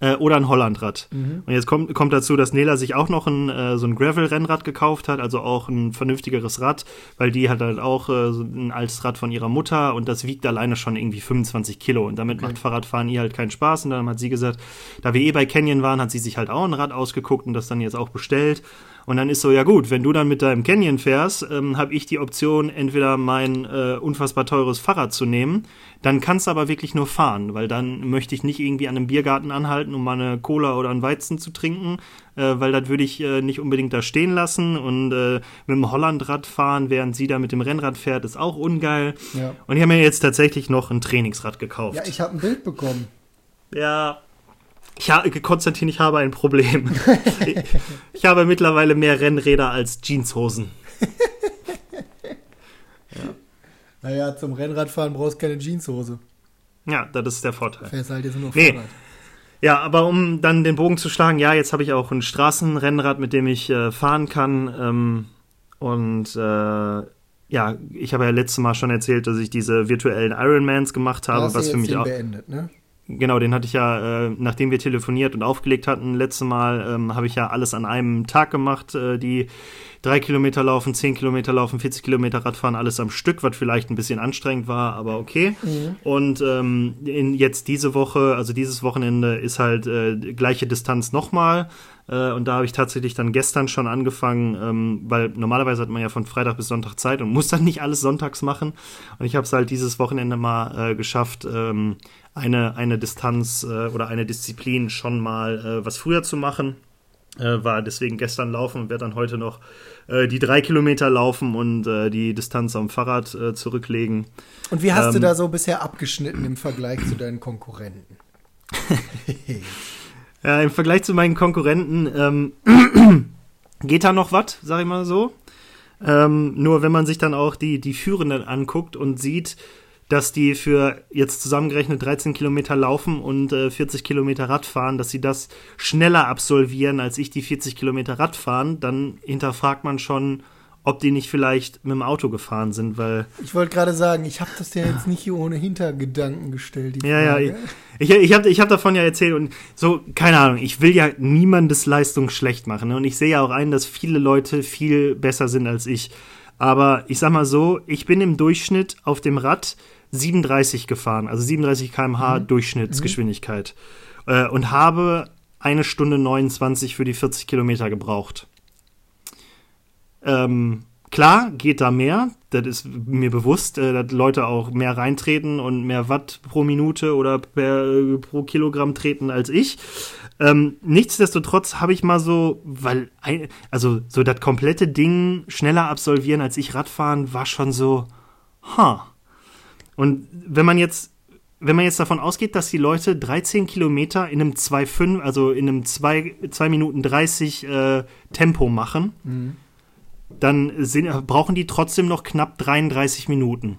äh, oder ein Hollandrad. Und jetzt kommt, kommt dazu, dass Nela sich auch noch ein, äh, so ein Gravel-Rennrad gekauft hat, also auch ein vernünftigeres Rad, weil die hat halt auch äh, so ein altes Rad von ihrer Mutter und das wiegt alleine schon irgendwie 25 Kilo. Und damit macht Fahrradfahren ihr halt keinen Spaß. Und dann hat sie gesagt, da wir eh bei Canyon waren, hat sie sich halt auch ein Rad ausgeguckt und das dann jetzt auch bestellt. Und dann ist so, ja gut, wenn du dann mit deinem Canyon fährst, ähm, habe ich die Option, entweder mein äh, unfassbar teures Fahrrad zu nehmen, dann kannst du aber wirklich nur fahren, weil dann möchte ich nicht irgendwie an einem Biergarten anhalten, um mal eine Cola oder einen Weizen zu trinken, äh, weil das würde ich äh, nicht unbedingt da stehen lassen und äh, mit dem Hollandrad fahren, während sie da mit dem Rennrad fährt, ist auch ungeil. Ja. Und ich habe mir jetzt tatsächlich noch ein Trainingsrad gekauft. Ja, ich habe ein Bild bekommen. Ja. Ich ha Konstantin, ich habe ein Problem. ich, ich habe mittlerweile mehr Rennräder als Jeanshosen. Naja, zum Rennradfahren brauchst du keine Jeanshose. Ja, das ist der Vorteil. Fährst halt jetzt nur Nee. Fahrrad. Ja, aber um dann den Bogen zu schlagen, ja, jetzt habe ich auch ein Straßenrennrad, mit dem ich äh, fahren kann. Ähm, und äh, ja, ich habe ja letztes Mal schon erzählt, dass ich diese virtuellen Ironmans gemacht habe, was für mich auch. beendet, ne? Genau, den hatte ich ja, äh, nachdem wir telefoniert und aufgelegt hatten, letztes Mal, ähm, habe ich ja alles an einem Tag gemacht. Äh, die drei Kilometer laufen, zehn Kilometer laufen, 40 Kilometer Radfahren, alles am Stück, was vielleicht ein bisschen anstrengend war, aber okay. Und ähm, in, jetzt diese Woche, also dieses Wochenende, ist halt äh, gleiche Distanz nochmal. Äh, und da habe ich tatsächlich dann gestern schon angefangen, ähm, weil normalerweise hat man ja von Freitag bis Sonntag Zeit und muss dann nicht alles sonntags machen. Und ich habe es halt dieses Wochenende mal äh, geschafft, ähm, eine, eine Distanz äh, oder eine Disziplin schon mal äh, was früher zu machen. Äh, war deswegen gestern laufen und werde dann heute noch äh, die drei Kilometer laufen und äh, die Distanz am Fahrrad äh, zurücklegen. Und wie hast du Ähm, da so bisher abgeschnitten im Vergleich zu deinen Konkurrenten? Ja, im Vergleich zu meinen Konkurrenten ähm, geht da noch was, sag ich mal so. Ähm, nur wenn man sich dann auch die, die Führenden anguckt und sieht, dass die für jetzt zusammengerechnet 13 Kilometer laufen und äh, 40 Kilometer Rad fahren, dass sie das schneller absolvieren als ich die 40 Kilometer Rad fahren, dann hinterfragt man schon, ob die nicht vielleicht mit dem Auto gefahren sind, weil Ich wollte gerade sagen, ich habe das ja jetzt nicht hier ohne Hintergedanken gestellt. Die Ja, ja, Frage. ich, ich habe ich hab davon ja erzählt und so, keine Ahnung, ich will ja niemandes Leistung schlecht machen. Ne? Und ich sehe ja auch ein, dass viele Leute viel besser sind als ich. Aber ich sag mal so, ich bin im Durchschnitt auf dem Rad 37 gefahren, also 37 km/h Durchschnittsgeschwindigkeit. Äh, und habe eine Stunde 29 für die 40 Kilometer gebraucht. Ähm, klar, geht da mehr. Das ist mir bewusst, äh, dass Leute auch mehr reintreten und mehr Watt pro Minute oder per, äh, pro Kilogramm treten als ich. Ähm, nichtsdestotrotz habe ich mal so, weil, ein, also so das komplette Ding schneller absolvieren als ich Radfahren war schon so, ha. Und wenn man jetzt wenn man jetzt davon ausgeht, dass die Leute 13 Kilometer in einem 2,5, also in einem 2, 2 Minuten 30 äh, Tempo machen, dann sind, brauchen die trotzdem noch knapp 33 Minuten.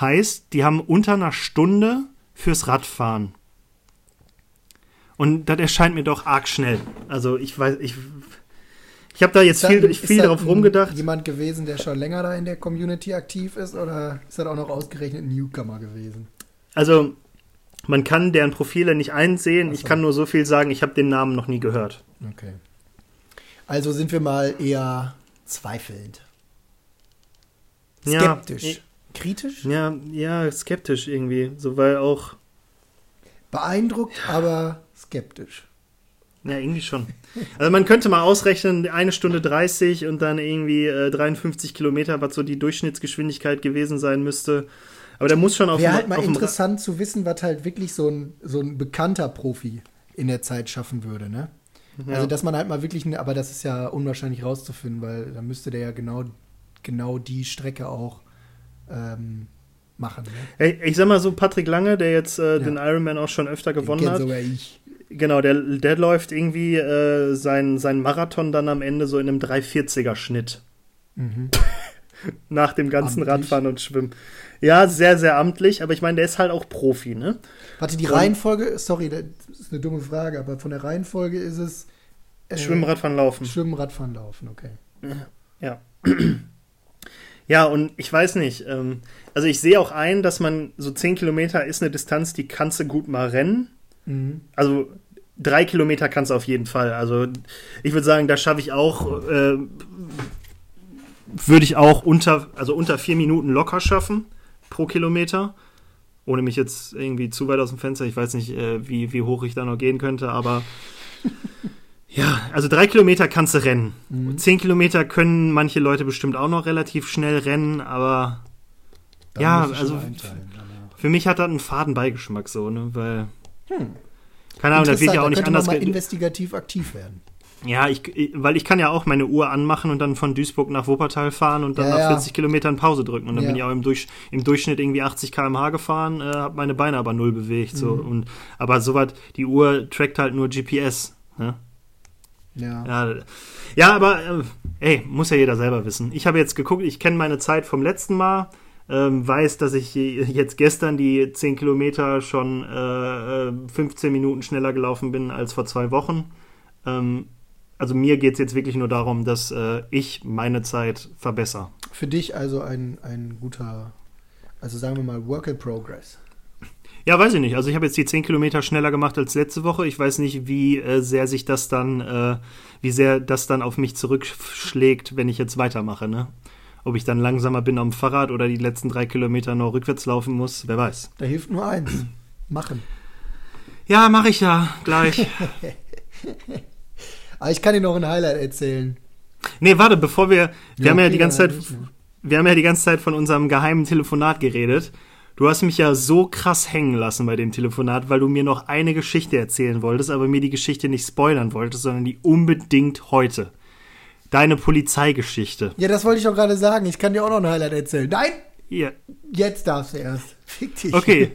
Heißt, die haben unter einer Stunde fürs Radfahren. Und das erscheint mir doch arg schnell. Also ich weiß, ich, ich habe da jetzt viel, ist viel das darauf rumgedacht. Jemand gewesen, der schon länger da in der Community aktiv ist, oder ist das auch noch ausgerechnet ein Newcomer gewesen? also man kann deren Profile nicht einsehen. Ach Ich so. kann nur so viel sagen, ich habe den Namen noch nie gehört. Okay. Also sind wir mal eher zweifelnd. Ja, Skeptisch. ich- Kritisch? Ja, ja, skeptisch irgendwie. So, weil auch, Beeindruckt, aber skeptisch. ja, irgendwie schon. Also man könnte mal ausrechnen, eine Stunde 30 und dann irgendwie äh, 53 Kilometer, was so die Durchschnittsgeschwindigkeit gewesen sein müsste. Aber der muss schon auf Wäre halt mal Ra- interessant zu wissen, was halt wirklich so ein, so ein bekannter Profi in der Zeit schaffen würde, ne? Ja. Also, dass man halt mal wirklich, aber das ist ja unwahrscheinlich rauszufinden, weil dann müsste der ja genau, genau die Strecke auch ähm, machen. Ne? Hey, ich sag mal so, Patrick Lange, der jetzt äh, Ja. den Ironman auch schon öfter gewonnen hat, sogar ich. Genau, der, der läuft irgendwie äh, sein, sein Marathon dann am Ende so in einem 340er Schnitt. Mhm. Nach dem ganzen Amtlich. Radfahren und Schwimmen. Ja, sehr, sehr amtlich, aber ich meine, der ist halt auch Profi, ne? Warte, die Und- Reihenfolge, sorry, das ist eine dumme Frage, aber von der Reihenfolge ist es äh, Schwimmen, Radfahren, Laufen. Schwimmen, Radfahren, Laufen, okay. Ja. Ja, und ich weiß nicht. Ähm, also ich sehe auch ein, dass man so 10 Kilometer ist eine Distanz, die kannst du gut mal rennen. Mhm. Also drei Kilometer kannst du auf jeden Fall. Also ich würde sagen, da schaffe ich auch, äh, würde ich auch unter, also unter vier Minuten locker schaffen pro Kilometer. Ohne mich jetzt irgendwie zu weit aus dem Fenster, ich weiß nicht, äh, wie, wie hoch ich da noch gehen könnte, aber ja, also drei Kilometer kannst du rennen. Mhm. Zehn Kilometer können manche Leute bestimmt auch noch relativ schnell rennen, aber Dann Ja, also- für mich hat das einen faden Beigeschmack so, ne, weil Hm. keine Ahnung, das wird ja auch nicht könnte man anders mal investigativ aktiv werden. Ja, ich, weil ich kann ja auch meine Uhr anmachen und dann von Duisburg nach Wuppertal fahren und dann Ja, nach ja. 40 Kilometern Pause drücken. Und dann Ja. bin ich auch im, Durch, im Durchschnitt irgendwie 80 km/h gefahren, äh, habe meine Beine aber null bewegt. So. Mhm. Und, aber soweit, die Uhr trackt halt nur GPS. Ne? Ja. Ja, ja, aber äh, ey, muss ja jeder selber wissen. Ich habe jetzt geguckt, ich kenne meine Zeit vom letzten Mal, ähm, weiß, dass ich je- jetzt gestern die 10 Kilometer schon äh, äh, 15 Minuten schneller gelaufen bin als vor zwei Wochen. Ähm, also mir geht es jetzt wirklich nur darum, dass äh, ich meine Zeit verbessere. Für dich also ein, ein guter, also sagen wir mal, Work in Progress. Ja, weiß ich nicht. Also ich habe jetzt die 10 Kilometer schneller gemacht als letzte Woche. Ich weiß nicht, wie äh, sehr sich das dann, äh, wie sehr das dann auf mich zurückschlägt, wenn ich jetzt weitermache, ne? Ob ich dann langsamer bin am Fahrrad oder die letzten drei Kilometer noch rückwärts laufen muss, wer weiß. Da hilft nur eins. Machen. Ja, mache ich ja gleich. Aber ich kann dir noch ein Highlight erzählen. nee, warte, bevor wir, wir haben ja die ganze Zeit, wir haben ja die ganze Zeit von unserem geheimen Telefonat geredet. Du hast mich ja so krass hängen lassen bei dem Telefonat, weil du mir noch eine Geschichte erzählen wolltest, aber mir die Geschichte nicht spoilern wolltest, sondern die unbedingt heute. Deine Polizeigeschichte. Ja, das wollte ich doch gerade sagen. Ich kann dir auch noch ein Highlight erzählen. Nein, Ja, jetzt darfst du erst. Fick dich. okay.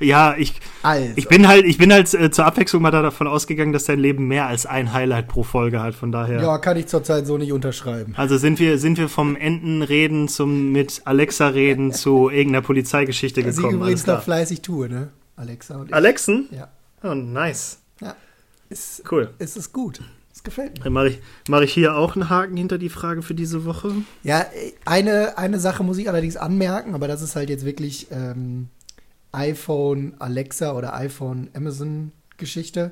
Ja, ich, Also. ich bin halt, ich bin halt äh, zur Abwechslung mal da davon ausgegangen, dass dein Leben mehr als ein Highlight pro Folge hat. Von daher. Ja, kann ich zurzeit so nicht unterschreiben. Also sind wir, sind wir vom Entenreden zum mit Alexa reden zu irgendeiner Polizeigeschichte Was ich gekommen. übrigens noch fleißig tue, ne? Alexa und ich. Alexen? Ja. Oh, nice. ja. Ist, Cool. ist es gut. Gefällt mir. Dann mache ich, mach ich hier auch einen Haken hinter die Frage für diese Woche. Ja, eine, eine Sache muss ich allerdings anmerken, aber das ist halt jetzt wirklich ähm, iPhone Alexa oder iPhone Amazon Geschichte.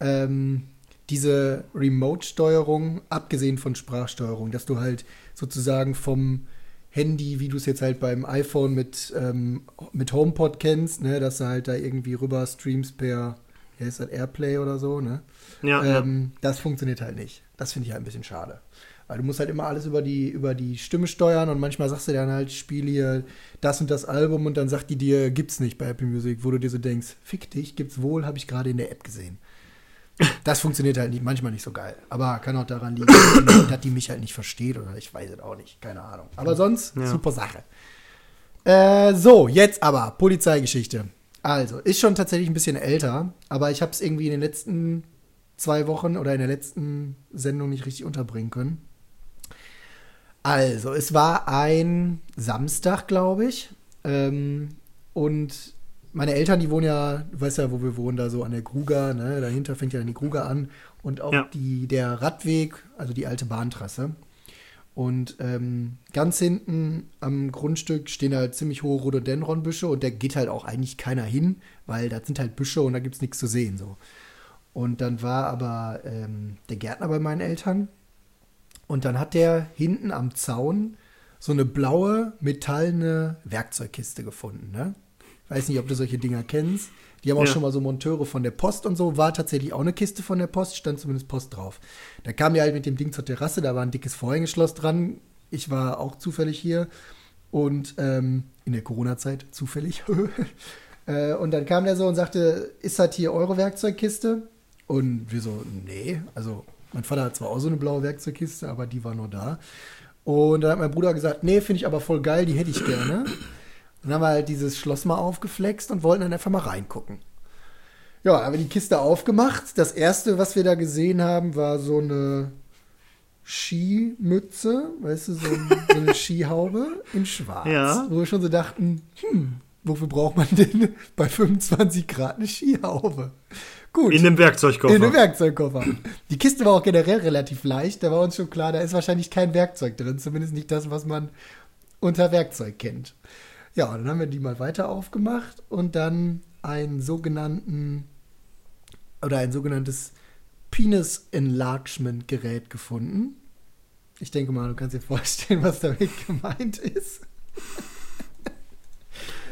Ähm, diese Remote-Steuerung, abgesehen von Sprachsteuerung, dass du halt sozusagen vom Handy, wie du es jetzt halt beim iPhone mit, ähm, mit HomePod kennst, ne, dass du halt da irgendwie rüber streamst per, ja, ist das Airplay oder so, ne? Ja, ähm, das funktioniert halt nicht. Das finde ich halt ein bisschen schade. Weil du musst halt immer alles über die, über die Stimme steuern und manchmal sagst du dann halt, spiel hier das und das Album und dann sagt die dir, gibt's nicht bei Apple Music, wo du dir so denkst, fick dich, gibt's wohl, habe ich gerade in der App gesehen. Das funktioniert halt nicht, manchmal nicht so geil. Aber kann auch daran liegen, dass die mich halt nicht versteht oder ich weiß es auch nicht, keine Ahnung. Aber sonst, Ja. super Sache. Äh, so, jetzt aber, Polizeigeschichte. Also, ist schon tatsächlich ein bisschen älter, aber ich habe es irgendwie in den letzten zwei Wochen oder in der letzten Sendung nicht richtig unterbringen können. Also, es war ein Samstag, glaube ich. Ähm, und meine Eltern, die wohnen ja, du weißt ja, wo wir wohnen, da so an der Gruger, ne? Dahinter fängt ja dann die Gruger an. Und auch Ja. die, der Radweg, also die alte Bahntrasse. Und ähm, ganz hinten am Grundstück stehen halt ziemlich hohe Rhododendronbüsche und da geht halt auch eigentlich keiner hin, weil da sind halt Büsche und da gibt es nichts zu sehen. So. Und dann war aber ähm, der Gärtner bei meinen Eltern und dann hat der hinten am Zaun so eine blaue metallene Werkzeugkiste gefunden. Ne? Weiß nicht, ob du solche Dinger kennst. Die haben auch Ja. schon mal so Monteure von der Post und so. War tatsächlich auch eine Kiste von der Post, stand zumindest Post drauf. Da kam die halt mit dem Ding zur Terrasse, da war ein dickes Vorhängeschloss dran. Ich war auch zufällig hier und ähm, in der Corona-Zeit zufällig. äh, und dann kam der so und sagte, ist das hier eure Werkzeugkiste? Und wir so, nee, also mein Vater hat zwar auch so eine blaue Werkzeugkiste, aber die war nur da. Und dann hat mein Bruder gesagt, nee, finde ich aber voll geil, die hätte ich gerne. Dann haben wir halt dieses Schloss mal aufgeflext und wollten dann einfach mal reingucken. Ja, haben wir die Kiste aufgemacht. Das erste, was wir da gesehen haben, war so eine Skimütze, weißt du, so, ein, so eine Skihaube in schwarz. Ja. Wo wir schon so dachten, hm, wofür braucht man denn bei 25 Grad eine Skihaube? Gut. In dem Werkzeugkoffer. In dem Werkzeugkoffer. Die Kiste war auch generell relativ leicht. Da war uns schon klar, da ist wahrscheinlich kein Werkzeug drin. Zumindest nicht das, was man unter Werkzeug kennt. Ja, und dann haben wir die mal weiter aufgemacht und dann einen sogenannten oder ein sogenanntes Penis Enlargement Gerät gefunden. Ich denke mal, du kannst dir vorstellen, was damit gemeint ist.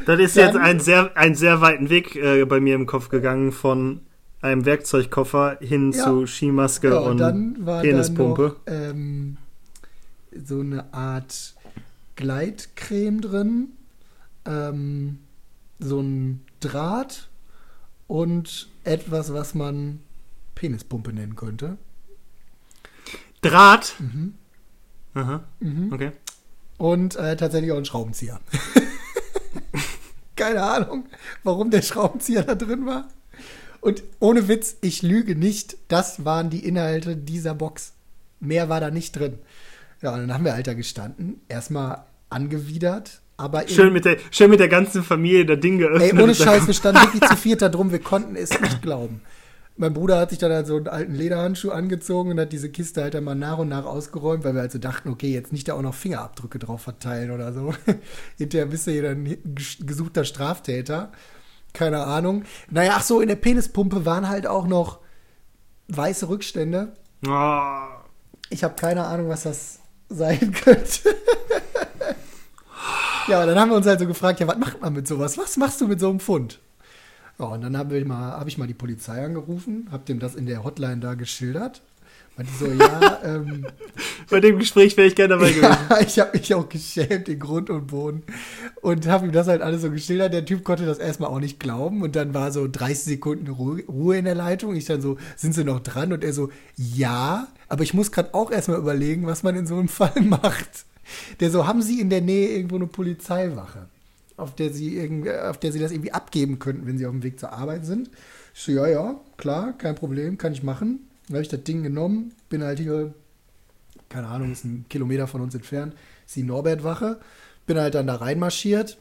Das ist Dann- jetzt ein sehr, einen sehr weiten Weg äh, bei mir im Kopf gegangen von einem Werkzeugkoffer hin Ja. zu Skimaske Ja, und und dann war Penispumpe. da noch ähm, so eine Art Gleitcreme drin, ähm, so ein Draht und etwas, was man Penispumpe nennen könnte. Draht. Mhm. Aha, Mhm. okay. Und äh, tatsächlich auch ein Schraubenzieher. Keine Ahnung, warum der Schraubenzieher da drin war. Und ohne Witz, ich lüge nicht, das waren die Inhalte dieser Box. Mehr war da nicht drin. Ja, und dann haben wir halt da gestanden, erstmal angewidert, aber Schön mit, der, schön mit der ganzen Familie das Ding geöffnet. Ey, ohne Scheiß, wir standen wirklich zu viert da drum, wir konnten es nicht glauben. Mein Bruder hat sich dann halt so einen alten Lederhandschuh angezogen und hat diese Kiste halt dann mal nach und nach ausgeräumt, weil wir also dachten, okay, jetzt nicht da auch noch Fingerabdrücke drauf verteilen oder so. Hinterher bist du hier dann ges- gesuchter Straftäter. Keine Ahnung. Naja, ach so, in der Penispumpe waren halt auch noch weiße Rückstände. Oh, Ich habe keine Ahnung, was das sein könnte. Ja, und dann haben wir uns halt so gefragt, ja, was macht man mit sowas? Was machst du mit so einem Fund? Ja, und dann haben wir mal, habe ich mal die Polizei angerufen, habe dem das in der Hotline da geschildert. Und die so, ja, ähm, bei dem Gespräch wäre ich gerne dabei gewesen. ja, ich habe mich auch geschämt in Grund und Boden und habe ihm das halt alles so geschildert. Der Typ konnte das erstmal auch nicht glauben und dann war so 30 Sekunden Ruhe, Ruhe in der Leitung. Ich dann so, sind Sie noch dran? Und er so, ja, aber ich muss gerade auch erstmal überlegen, was man in so einem Fall macht. Der so, haben Sie in der Nähe irgendwo eine Polizeiwache, auf der Sie, irgend, auf der Sie das irgendwie abgeben könnten, wenn Sie auf dem Weg zur Arbeit sind? Ich so, ja, ja, klar, kein Problem, kann ich machen. Dann habe ich das Ding genommen, bin halt hier keine Ahnung, ist ein Kilometer von uns entfernt, ist die Norbertwache. Bin halt dann da reinmarschiert,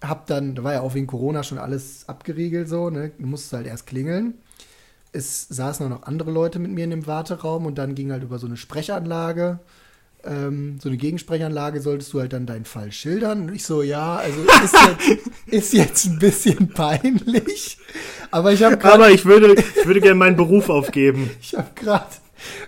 hab dann, da war ja auch wegen Corona schon alles abgeriegelt so, ne? Du musstest halt erst klingeln. Es saßen auch noch andere Leute mit mir in dem Warteraum und dann ging halt über so eine Sprechanlage. Ähm, so eine Gegensprechanlage solltest du halt dann deinen Fall schildern. Und ich so, ja, also ist jetzt, ist jetzt ein bisschen peinlich. Aber ich habe gerade Aber ich würde, ich würde gerne meinen Beruf aufgeben. ich habe gerade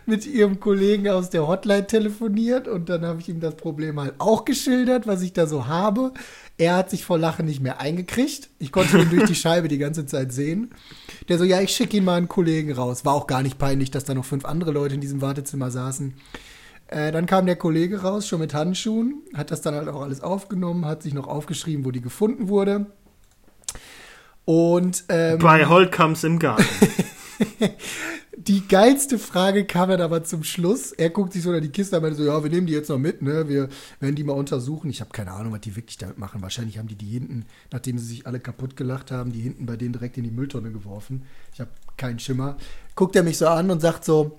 mit ihrem Kollegen aus der Hotline telefoniert und dann habe ich ihm das Problem halt auch geschildert, was ich da so habe. Er hat sich vor Lachen nicht mehr eingekriegt. Ich konnte ihn durch die Scheibe die ganze Zeit sehen. Der so, ja, ich schicke ihn mal einen Kollegen raus. War auch gar nicht peinlich, dass da noch fünf andere Leute in diesem Wartezimmer saßen. Äh, dann kam der Kollege raus, schon mit Handschuhen, hat das dann halt auch alles aufgenommen, hat sich noch aufgeschrieben, wo die gefunden wurde. Und ähm, Bei Holtkamps im Garten. Die geilste Frage kam dann aber zum Schluss. Er guckt sich so in die Kiste an und meinte so, ja, wir nehmen die jetzt noch mit, ne? Wir werden die mal untersuchen. Ich habe keine Ahnung, was die wirklich damit machen. Wahrscheinlich haben die die hinten, nachdem sie sich alle kaputt gelacht haben, die hinten bei denen direkt in die Mülltonne geworfen. Ich habe keinen Schimmer. Guckt er mich so an und sagt so,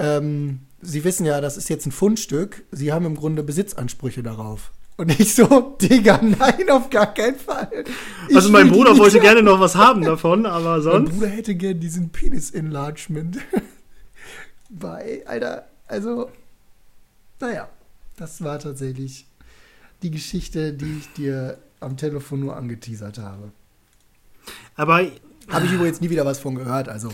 ähm, Sie wissen ja, das ist jetzt ein Fundstück. Sie haben im Grunde Besitzansprüche darauf. Und ich so, Digga, nein, auf gar keinen Fall. Ich Also mein Bruder wollte haben. gerne noch was haben davon, aber Mein sonst. Bruder hätte gern diesen Penis-Enlargement. Bei, Alter, also, naja. Das war tatsächlich die Geschichte, die ich dir am Telefon nur angeteasert habe. Aber Habe ich übrigens nie wieder was von gehört. Also,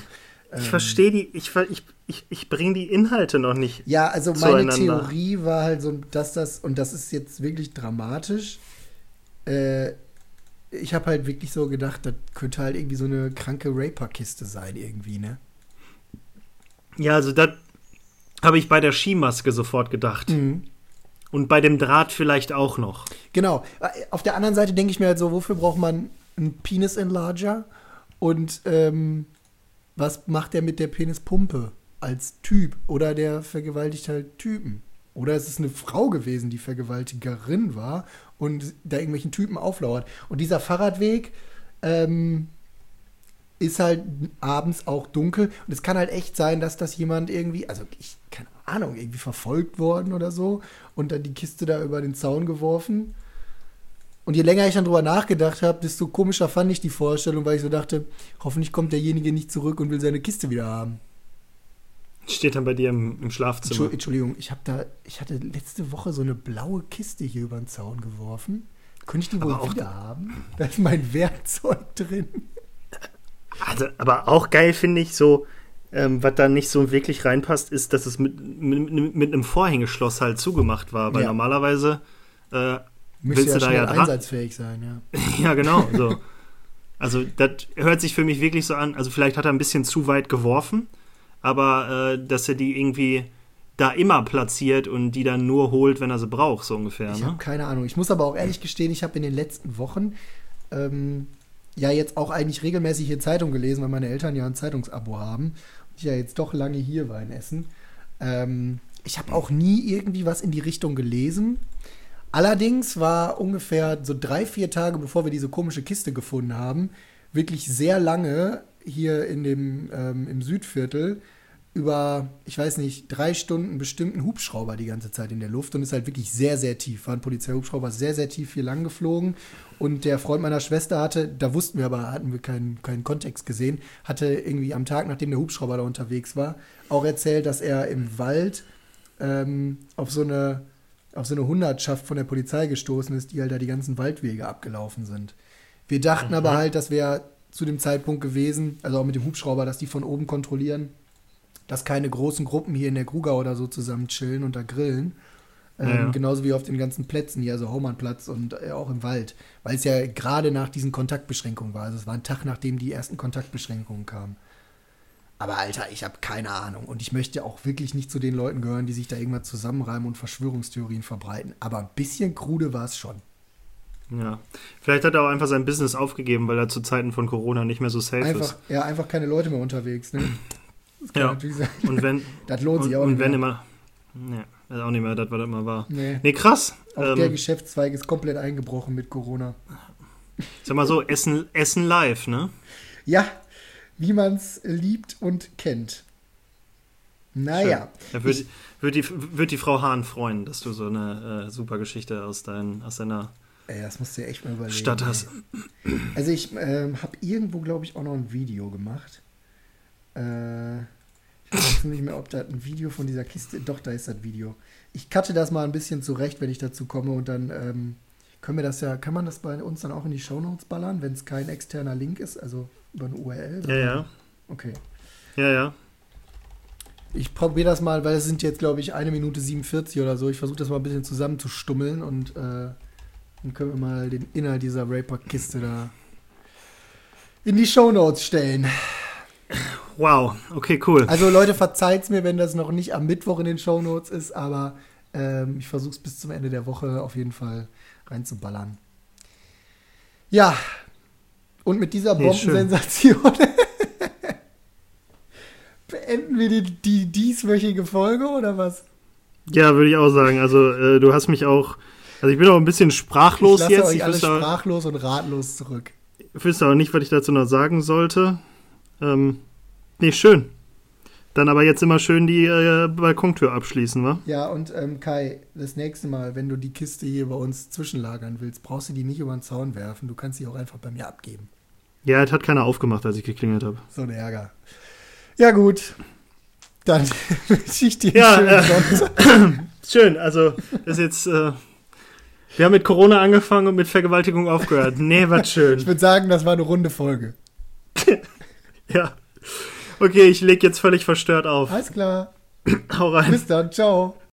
ich ähm, verstehe die, ich, ich, ich, ich bringe die Inhalte noch nicht. Ja, also meine. Theorie war halt so, dass das, und das ist jetzt wirklich dramatisch, äh, ich habe halt wirklich so gedacht, das könnte halt irgendwie so eine kranke Raper-Kiste sein, irgendwie, ne? Ja, also das habe ich bei der Skimaske sofort gedacht. Mhm. Und bei dem Draht vielleicht auch noch. Genau. Auf der anderen Seite denke ich mir halt so, wofür braucht man einen Penis-Enlarger? Und ähm, was macht der mit der Penispumpe als Typ? Oder der vergewaltigt halt Typen? Oder es ist eine Frau gewesen, die Vergewaltigerin war und da irgendwelchen Typen auflauert. Und dieser Fahrradweg ähm, ist halt abends auch dunkel. Und es kann halt echt sein, dass das jemand irgendwie, also ich, keine Ahnung, irgendwie verfolgt worden oder so und dann die Kiste da über den Zaun geworfen. Und je länger ich dann drüber nachgedacht habe, desto komischer fand ich die Vorstellung, weil ich so dachte, hoffentlich kommt derjenige nicht zurück und will seine Kiste wieder haben. Steht dann bei dir im, im Schlafzimmer. Entschu- Entschuldigung, ich habe da, ich hatte letzte Woche so eine blaue Kiste hier über den Zaun geworfen. Könnte ich die wohl Aber auch- wieder haben? Da ist mein Werkzeug drin. Also, aber auch geil finde ich so, ähm, was da nicht so wirklich reinpasst, ist, dass es mit, mit, mit einem Vorhängeschloss halt zugemacht war. Weil Ja. normalerweise, äh, Müsste Willst ja du da ja einsatzfähig sein, ja. ja genau, so. Also, das hört sich für mich wirklich so an. Also, vielleicht hat er ein bisschen zu weit geworfen, aber äh, dass er die irgendwie da immer platziert und die dann nur holt, wenn er sie braucht, so ungefähr. Ich Ne? habe keine Ahnung. Ich muss aber auch ehrlich gestehen, ich habe in den letzten Wochen ähm, ja jetzt auch eigentlich regelmäßig hier Zeitung gelesen, weil meine Eltern ja ein Zeitungsabo haben. Und ich ja jetzt doch lange hier war in Essen. Ähm, ich habe auch nie irgendwie was in die Richtung gelesen. Allerdings war ungefähr so drei, vier Tage, bevor wir diese komische Kiste gefunden haben, wirklich sehr lange hier in dem, ähm, im Südviertel über, ich weiß nicht, drei Stunden bestimmten Hubschrauber die ganze Zeit in der Luft und ist halt wirklich sehr, sehr tief. War ein Polizeihubschrauber sehr, sehr tief hier lang geflogen. Und der Freund meiner Schwester hatte, da wussten wir aber, hatten wir keinen, keinen Kontext gesehen, hatte irgendwie am Tag, nachdem der Hubschrauber da unterwegs war, auch erzählt, dass er im Wald ähm, auf so eine auf so eine Hundertschaft von der Polizei gestoßen ist, die halt da die ganzen Waldwege abgelaufen sind. Wir dachten aber halt, das wäre zu dem Zeitpunkt gewesen, also auch mit dem Hubschrauber, dass die von oben kontrollieren, dass keine großen Gruppen hier in der Grugau oder so zusammen chillen und da grillen. Ähm, Ja. Genauso wie auf den ganzen Plätzen hier, also Haumannplatz und äh, auch im Wald. Weil es ja gerade nach diesen Kontaktbeschränkungen war. Also es war ein Tag, nachdem die ersten Kontaktbeschränkungen kamen. Aber Alter, ich habe keine Ahnung. Und ich möchte auch wirklich nicht zu den Leuten gehören, die sich da irgendwas zusammenreimen und Verschwörungstheorien verbreiten. Aber ein bisschen krude war es schon. Ja. Vielleicht hat er auch einfach sein Business aufgegeben, weil er zu Zeiten von Corona nicht mehr so safe Einfach, ist. ja, einfach keine Leute mehr unterwegs. Ne? Das kann Ja. natürlich sein. Und wenn, Das lohnt und, sich auch und nicht wenn mehr. immer. Ja, ist auch nicht mehr das, was das immer war. Nee. Nee, krass. Auch der Ähm, Geschäftszweig ist komplett eingebrochen mit Corona. sag mal so, Essen, Essen live, ne? Ja, wie man es liebt und kennt. Naja, Da würde würd die, würd die Frau Hahn freuen, dass du so eine äh, super Geschichte aus, dein, aus deiner ey, das musst du dir echt mal überlegen. Stadt ey. hast. Also ich ähm, habe irgendwo, glaube ich, auch noch ein Video gemacht. Äh, ich weiß nicht mehr, ob da ein Video von dieser Kiste. Doch, da ist das Video. Ich cutte das mal ein bisschen zurecht, wenn ich dazu komme und dann ähm, können wir das ja, kann man das bei uns dann auch in die Shownotes ballern, wenn es kein externer Link ist, also über eine URL? Ja, ja. Okay. Ja, ja. Ich probiere das mal, weil es sind jetzt, glaube ich, eine Minute 47 oder so. Ich versuche das mal ein bisschen zusammenzustummeln und äh, dann können wir mal den Inhalt dieser Raper-Kiste da in die Shownotes stellen. Wow, okay, cool. Also Leute, verzeiht's mir, wenn das noch nicht am Mittwoch in den Shownotes ist, aber ähm, ich versuche es bis zum Ende der Woche auf jeden Fall reinzuballern. Ja, und mit dieser. Bombensensation beenden wir die, die dieswöchige Folge oder was? Ja, würde ich auch sagen. Also, äh, du hast mich auch. Also, ich bin auch ein bisschen sprachlos ich lasse jetzt. euch Ich alle sprachlos und ratlos zurück. ich wüsste auch nicht, was ich dazu noch sagen sollte. Ähm, nee, schön. Dann aber jetzt immer schön die äh, Balkontür abschließen, wa? Ja, und ähm, Kai, das nächste Mal, wenn du die Kiste hier bei uns zwischenlagern willst, brauchst du die nicht über den Zaun werfen. Du kannst sie auch einfach bei mir abgeben. Ja, es hat keiner aufgemacht, als ich geklingelt habe. So ein Ärger. Ja, gut. Dann wünsche ich dir Ja, einen schönen äh, schön. Also, das ist jetzt. Äh, wir haben mit Corona angefangen und mit Vergewaltigung aufgehört. Nee, was schön. Ich würde sagen, das war eine runde Folge. ja. Okay, ich leg jetzt völlig verstört auf. Alles klar. Hau rein. Bis dann. Ciao.